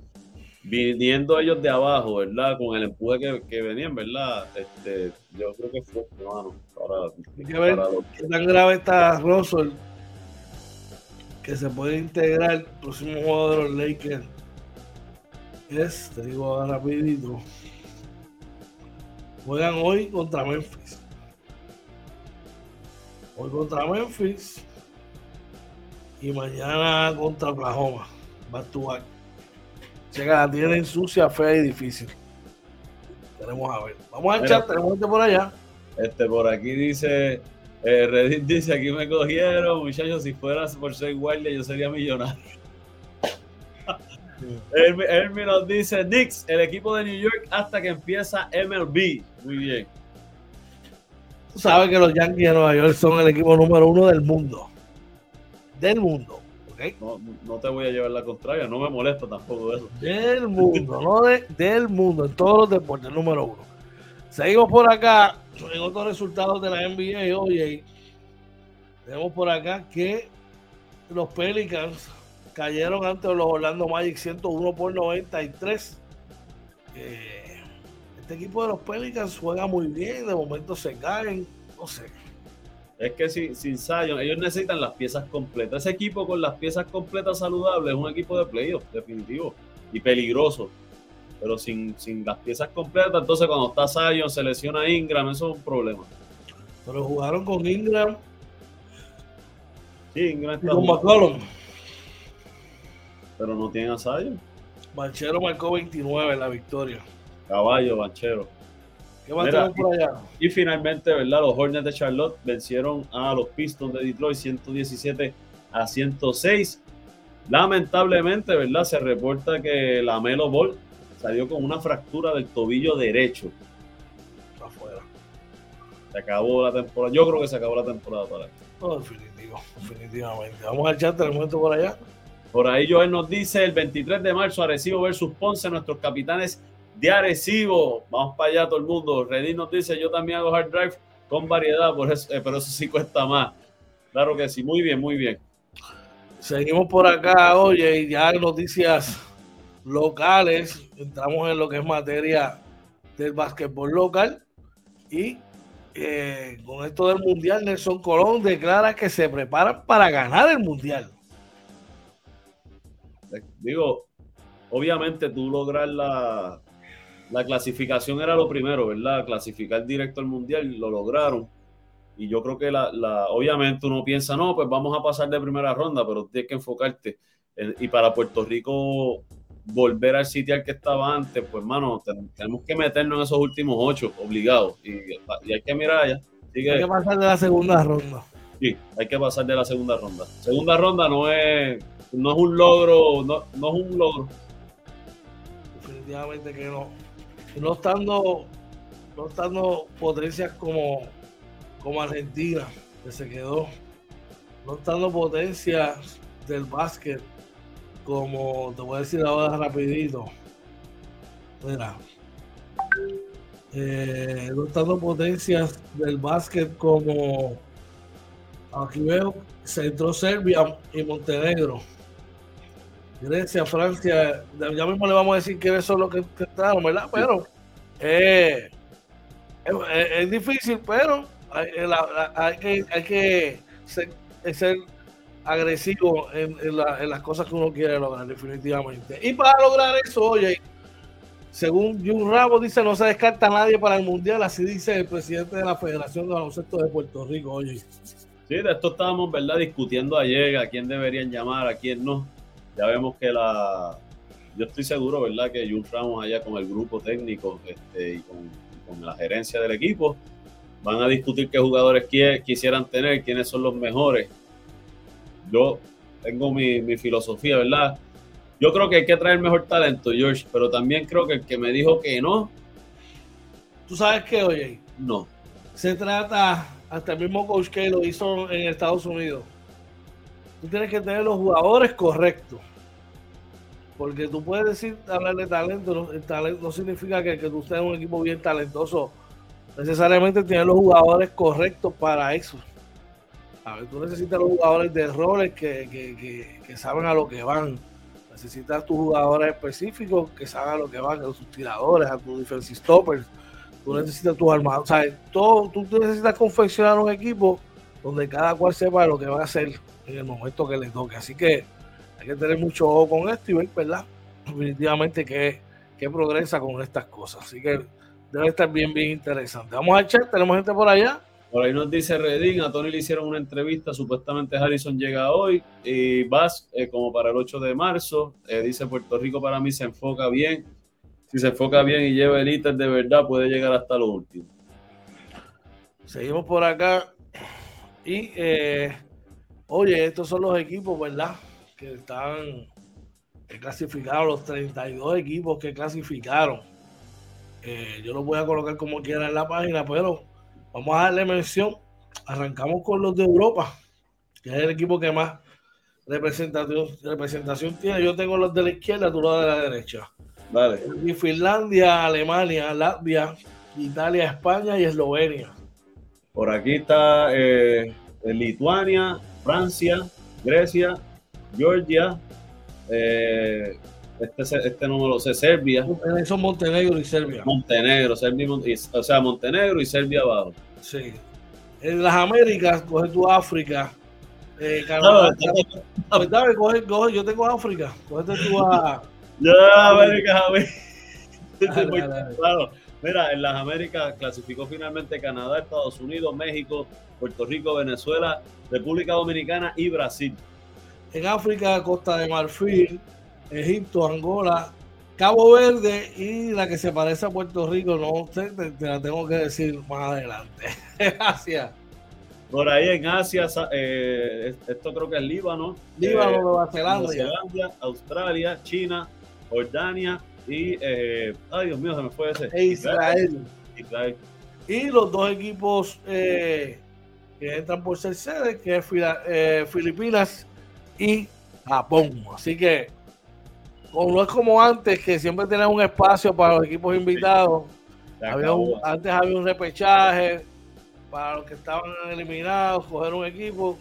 viniendo ellos de abajo, ¿verdad? Con el empuje que, que venían, ¿verdad? Este, yo creo que fue, hermano. Para, Hay que ver qué tan grave está Russell que se puede integrar el próximo juego de los Lakers. Es, te digo ahora rapidito. Juegan hoy contra Memphis. Hoy contra Memphis. Y mañana contra Oklahoma. Back to back. la tienen sucia, fea y difícil. Tenemos a ver. Vamos al chat, tenemos gente por allá. Este, por aquí dice, eh, Reddit dice, aquí me cogieron, muchachos, si fueras por ser guardia yo sería millonario. Él, nos dice Knicks, el equipo de New York hasta que empieza MLB. Muy bien. Tú sabes que los Yankees de Nueva York son el equipo número uno del mundo. Del mundo. No, te voy a llevar la contraria, no me molesta tampoco eso. Del mundo, no del mundo, en todos los deportes, número uno. Seguimos por acá en otros resultados de la NBA. Oye, tenemos por acá que los Pelicans cayeron ante los Orlando Magic 101 por 93. Eh, este equipo de los Pelicans juega muy bien, de momento se caen, no sé. Es que sin, sin Zion, ellos necesitan las piezas completas. Ese equipo con las piezas completas saludables es un equipo de playoff, definitivo, y peligroso. pero sin, sin las piezas completas. Entonces, cuando está Zion, se lesiona Ingram, eso es un problema. Pero jugaron con Ingram. Sí, Ingram está con McCollum. Pero no tiene a Zion. Banchero marcó 29 en la victoria. Caballo, banchero. ¿Qué más Mira, por allá? Y finalmente, ¿verdad? Los Hornets de Charlotte vencieron a los Pistons de Detroit 117 a 106. Lamentablemente, ¿verdad? Se reporta que la Melo Ball salió con una fractura del tobillo derecho. Afuera. Se acabó la temporada. Yo creo que se acabó la temporada para él. No, definitivo, definitivamente. Vamos al chat del momento por allá. Por ahí Joel nos dice el 23 de marzo Arecibo versus Ponce, nuestros capitanes de Arecibo. Vamos para allá todo el mundo. Redín nos dice yo también hago hard drive con variedad, por eso, eh, pero eso sí cuesta más. Claro que sí, muy bien, muy bien. Seguimos por acá, oye, y ya noticias locales. Entramos en lo que es materia del básquetbol local. Y eh, con esto del mundial, Nelson Colón declara que se preparan para ganar el mundial. Eh, Digo, obviamente tú lograr la, la clasificación era lo primero, ¿verdad? Clasificar directo al mundial, lo lograron. Y yo creo que la, la, obviamente uno piensa, no, pues vamos a pasar de primera ronda, pero tienes que enfocarte. en- y para Puerto Rico volver al sitio al que estaba antes, pues hermano, ten- tenemos que meternos en esos últimos ocho, obligados. Y, y hay que mirar allá. Que, Hay que pasar de la segunda ronda. sí, hay que pasar de la segunda ronda. Segunda ronda no es, no es un logro, no, no es un logro. Definitivamente que no. No estando, no estando potencias como, como Argentina, que se quedó. No estando potencias del básquet, como te voy a decir ahora rapidito. Mira. Eh, no estando potencias del básquet como aquí veo, se entró Serbia y Montenegro. Grecia, Francia, ya mismo le vamos a decir quiénes son los que, que entraron, ¿verdad? Pero eh, es, es- es difícil, pero hay, eh, la- hay que, hay que ser, ser agresivo en, en la- en las cosas que uno quiere lograr, definitivamente. Y para lograr eso, oye, según Jun Ramos dice, no se descarta a nadie para el Mundial, así dice el presidente de la Federación de Baloncesto de Puerto Rico, oye. Sí, de esto estábamos, ¿verdad? Discutiendo ayer a quién deberían llamar, a quién no. Ya vemos que la. Yo estoy seguro, ¿verdad? Que Jun Ramos allá con el grupo técnico este, y con, con la gerencia del equipo van a discutir qué jugadores qui- quisieran tener, quiénes son los mejores. Yo tengo mi, mi filosofía, ¿verdad? Yo creo que hay que traer mejor talento, George, pero también creo que el que me dijo que no, Tú sabes que, oye, no. se trata, hasta el mismo coach que lo hizo en Estados Unidos. Tú tienes que tener los jugadores correctos. Porque tú puedes decir, hablar de talento, no, el talento no significa que, que tú en un equipo bien talentoso. Necesariamente tienes los jugadores correctos para eso. A ver, tú necesitas los jugadores de roles que saben a lo que van. Necesitas tus jugadores específicos que saben a lo que van, a tus tiradores, a tus defensive stoppers. Tú necesitas tus armados. O sea, todo, tú necesitas confeccionar un equipo donde cada cual sepa lo que va a hacer en el momento que le toque. Así que hay que tener mucho ojo con esto y ver, ¿verdad? Definitivamente que, que progresa con estas cosas. Así que debe estar bien, bien interesante. Vamos al chat, tenemos gente por allá. Por ahí nos dice Redín, a Tony le hicieron una entrevista, supuestamente Harrison llega hoy y vas eh, como para el 8 de marzo. Eh, dice Puerto Rico para mí se enfoca bien. Si se enfoca bien y lleva el ítem de verdad, puede llegar hasta lo último. Seguimos por acá. Y, eh, oye, estos son los equipos, ¿verdad? Que están que clasificaron, los 32 equipos que clasificaron. Eh, yo los voy a colocar como quiera en la página, pero vamos a darle mención. Arrancamos con los de Europa, que es el equipo que más representación, representación tiene. Yo tengo los de la izquierda, tú los de la derecha. Dale. Y Finlandia, Alemania, Latvia, Italia, España y Eslovenia. Por aquí está eh, Lituania, Francia, Grecia, Georgia, eh, este, este no me lo sé, Serbia, Son Montenegro y Serbia. Montenegro, Serbia y o sea, Montenegro y Serbia abajo. Sí. En las Américas, coge tu África. Eh, No, Canadá, Pues dale, coge, coge, yo tengo África. Cógete tú a, <laughs> Ya, América, a claro. Mira, en las Américas clasificó finalmente Canadá, Estados Unidos, México, Puerto Rico, Venezuela, República Dominicana y Brasil. En África, Costa de Marfil, Egipto, Angola, Cabo Verde y la que se parece a Puerto Rico, no sé, te, la tengo que decir más adelante. <laughs> Gracias. Por ahí en Asia, eh, esto creo que es Líbano. Líbano, eh, Nueva Zelanda. Australia, China, Jordania y, eh, ay Dios mío, se me fue ese. Israel. Y los dos equipos que entran por ser sede, que es Filipinas y Japón. Así que, como no es como antes, que siempre tenía un espacio para los equipos invitados. antes había un repechaje para los que estaban eliminados, coger un equipo,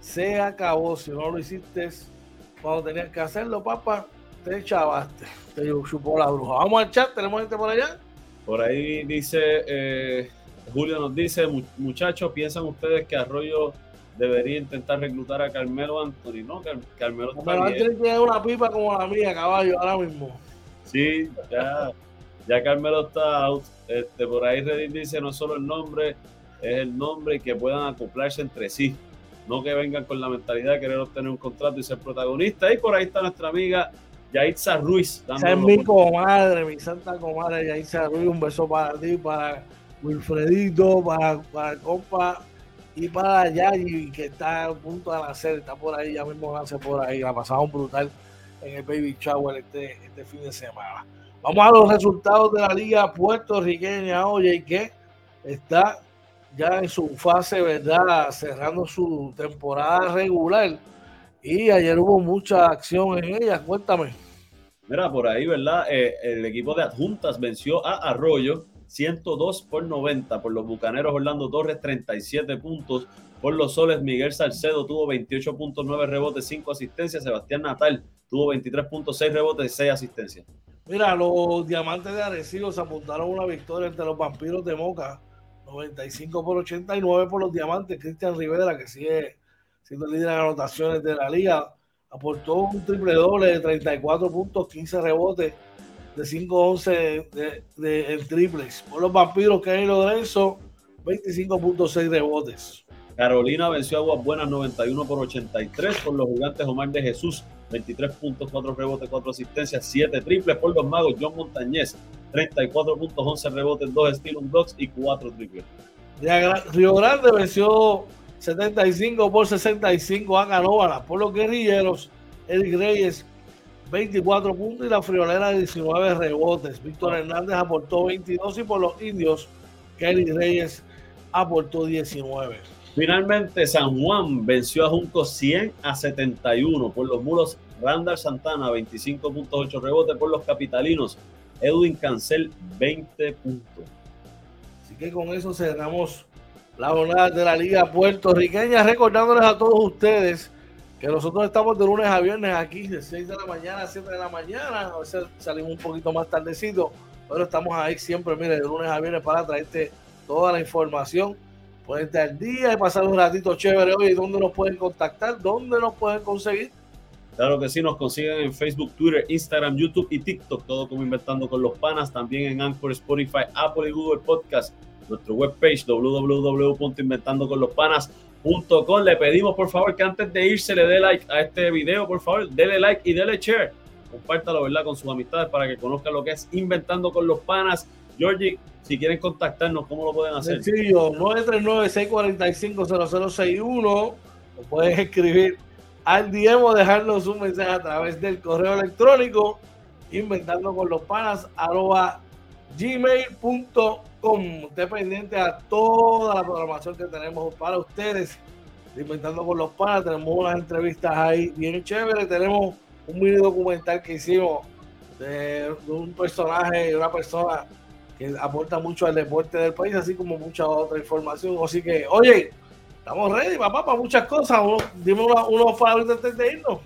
se acabó. Si no lo hiciste cuando tenías que hacerlo, papá, te chavaste, te chupó la bruja. Vamos al chat, tenemos gente por allá. Por ahí dice, eh, Julio nos dice, muchachos, ¿piensan ustedes que Arroyo debería intentar reclutar a Carmelo Anthony? No, Carmelo Carmelo Anthony tiene una pipa como la mía, caballo, ahora mismo. Sí, ya, ya Carmelo está out. Este, por ahí Reddit dice, no solo el nombre, es el nombre y que puedan acoplarse entre sí. No que vengan con la mentalidad de querer obtener un contrato y ser protagonista. Y por ahí está nuestra amiga Yaitza Ruiz. Esa es mi comadre, mi santa comadre Yaitza Ruiz. Un beso para ti, para Wilfredito, para, para el compa y para Yayi, que está a punto de nacer. Está por ahí, ya mismo nace por ahí. La pasamos brutal en el Baby Shower este, este fin de semana. Vamos a los resultados de la liga puertorriqueña. Oye, ¿qué? está ya en su fase, ¿verdad? Cerrando su temporada regular. Y ayer hubo mucha acción en ella. Cuéntame. Mira, por ahí, ¿verdad? Eh, el equipo de adjuntas venció a Arroyo 102 por 90. Por los Bucaneros, Orlando Torres 37 puntos. Por los Soles, Miguel Salcedo tuvo 28.9 rebotes, 5 asistencias. Sebastián Natal tuvo 23.6 rebotes, 6 asistencias. Mira, los diamantes de Arecibo se apuntaron una victoria entre los vampiros de Moca 95 por 89 por los diamantes. Cristian Rivera, que sigue siendo líder de anotaciones de la liga, aportó un triple doble de 34 puntos, 15 rebotes, de 5-11 de, de, en triples. Por los vampiros, que hay Lorenzo, 25.6 rebotes. Carolina venció a Aguas Buenas 91 por 83 por los gigantes Omar de Jesús, 23 puntos, 4 rebotes, 4 asistencias, 7 triples por los magos John Montañez, 34 puntos, 11 rebotes, 2 steal, blocks y 4 triples. Río Grande venció 75 por 65 a Canóvara por los guerrilleros. Eric Reyes 24 puntos y la friolera 19 rebotes. Víctor Hernández aportó 22 y por los indios Eric Reyes aportó 19. Finalmente, San Juan venció a Junco 100 a 71 por los muros. Randall Santana, 25.8 rebotes por los capitalinos. Edwin Cancel, 20 puntos. Así que con eso cerramos la jornada de la Liga Puertorriqueña, recordándoles a todos ustedes que nosotros estamos de lunes a viernes aquí, de 6 de la mañana a 7 de la mañana. A veces salimos un poquito más tardecito, pero estamos ahí siempre, mire, de lunes a viernes para traerte toda la información estar al día y pasar un ratito chévere hoy. ¿Dónde nos pueden contactar? ¿Dónde nos pueden conseguir? Claro que sí, nos consiguen en Facebook, Twitter, Instagram, YouTube y TikTok, todo como Inventando con los Panas, también en Anchor, Spotify, Apple y Google Podcast, nuestro webpage www.inventandoconlospanas.com. Le pedimos por favor que antes de irse le dé like a este video, por favor, dele like y dele share. Compártalo, ¿verdad? Con sus amistades para que conozcan lo que es Inventando con los Panas. Georgie, si quieren contactarnos, ¿cómo lo pueden hacer? Sencillo, 939-645-0061. Lo puedes escribir al DM o dejarnos un mensaje a través del correo electrónico inventando con los panas gmail.com. Esté pendiente a toda la programación que tenemos para ustedes. Inventando con los panas, tenemos unas entrevistas ahí bien chéveres. Tenemos un mini documental que hicimos de, un personaje, de una persona que aporta mucho al deporte del país, así como mucha otra información. Así que, oye, estamos ready, papá, para muchas cosas. Dime unos uno favoritos antes de irnos.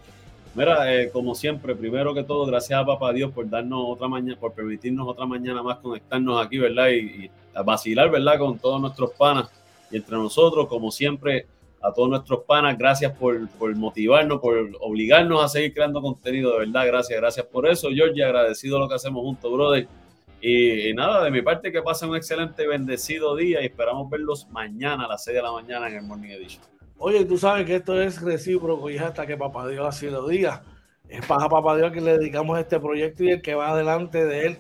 Mira, eh, como siempre, primero que todo, gracias a papá Dios por darnos otra mañana, por permitirnos otra mañana más conectarnos aquí, ¿verdad? Y, y vacilar, ¿verdad? Con todos nuestros panas y entre nosotros, como siempre, a todos nuestros panas, gracias por, por motivarnos, por obligarnos a seguir creando contenido, de verdad, gracias, gracias por eso. Georgie, agradecido lo que hacemos juntos, brother Y, nada, de mi parte, que pasen un excelente y bendecido día y esperamos verlos mañana a las 6 de la mañana en el Morning Edition. Oye, tú sabes que esto es recíproco y hasta que Papá Dios así lo diga. Es para Papá Dios que le dedicamos este proyecto y el que va adelante de él,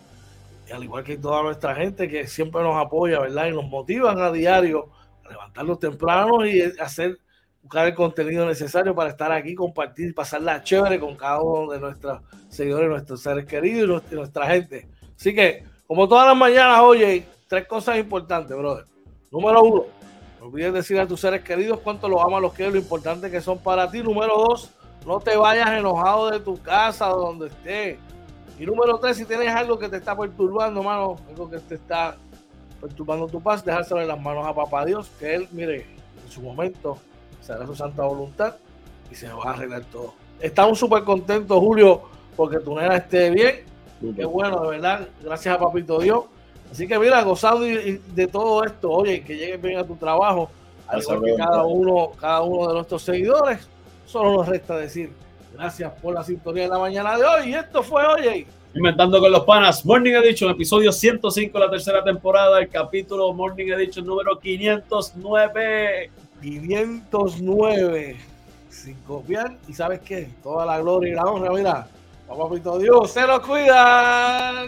y al igual que toda nuestra gente que siempre nos apoya, ¿verdad? Y nos motivan a diario a levantarnos temprano y hacer, buscar el contenido necesario para estar aquí, compartir y pasarla chévere con cada uno de nuestros seguidores, nuestros seres queridos y nuestra gente. Así que como todas las mañanas, oye, tres cosas importantes, brother. Número uno, no olvides decir a tus seres queridos cuánto los amas, los quieres, lo importante que son para ti. Número dos, no te vayas enojado de tu casa o donde estés. Y número tres, si tienes algo que te está perturbando, mano, algo que te está perturbando tu paz, dejárselo en las manos a papá Dios, que él, mire, en su momento se hará su santa voluntad y se va a arreglar todo. Estamos súper contentos, Julio, porque tu nena esté bien Qué bueno, de verdad. Gracias a Papito Dios. Así que mira, gozando de todo esto, oye, que llegues bien a tu trabajo, al igual que cada uno, cada uno de nuestros seguidores, solo nos resta decir gracias por la sintonía de la mañana de hoy. Y esto fue, oye. Inventando con los panas, Morning Edition, episodio 105 de la tercera temporada, el capítulo Morning Edition número 509. 509. Sin copiar, y sabes qué, toda la gloria y la honra, mira, Papito Dios, se lo cuida.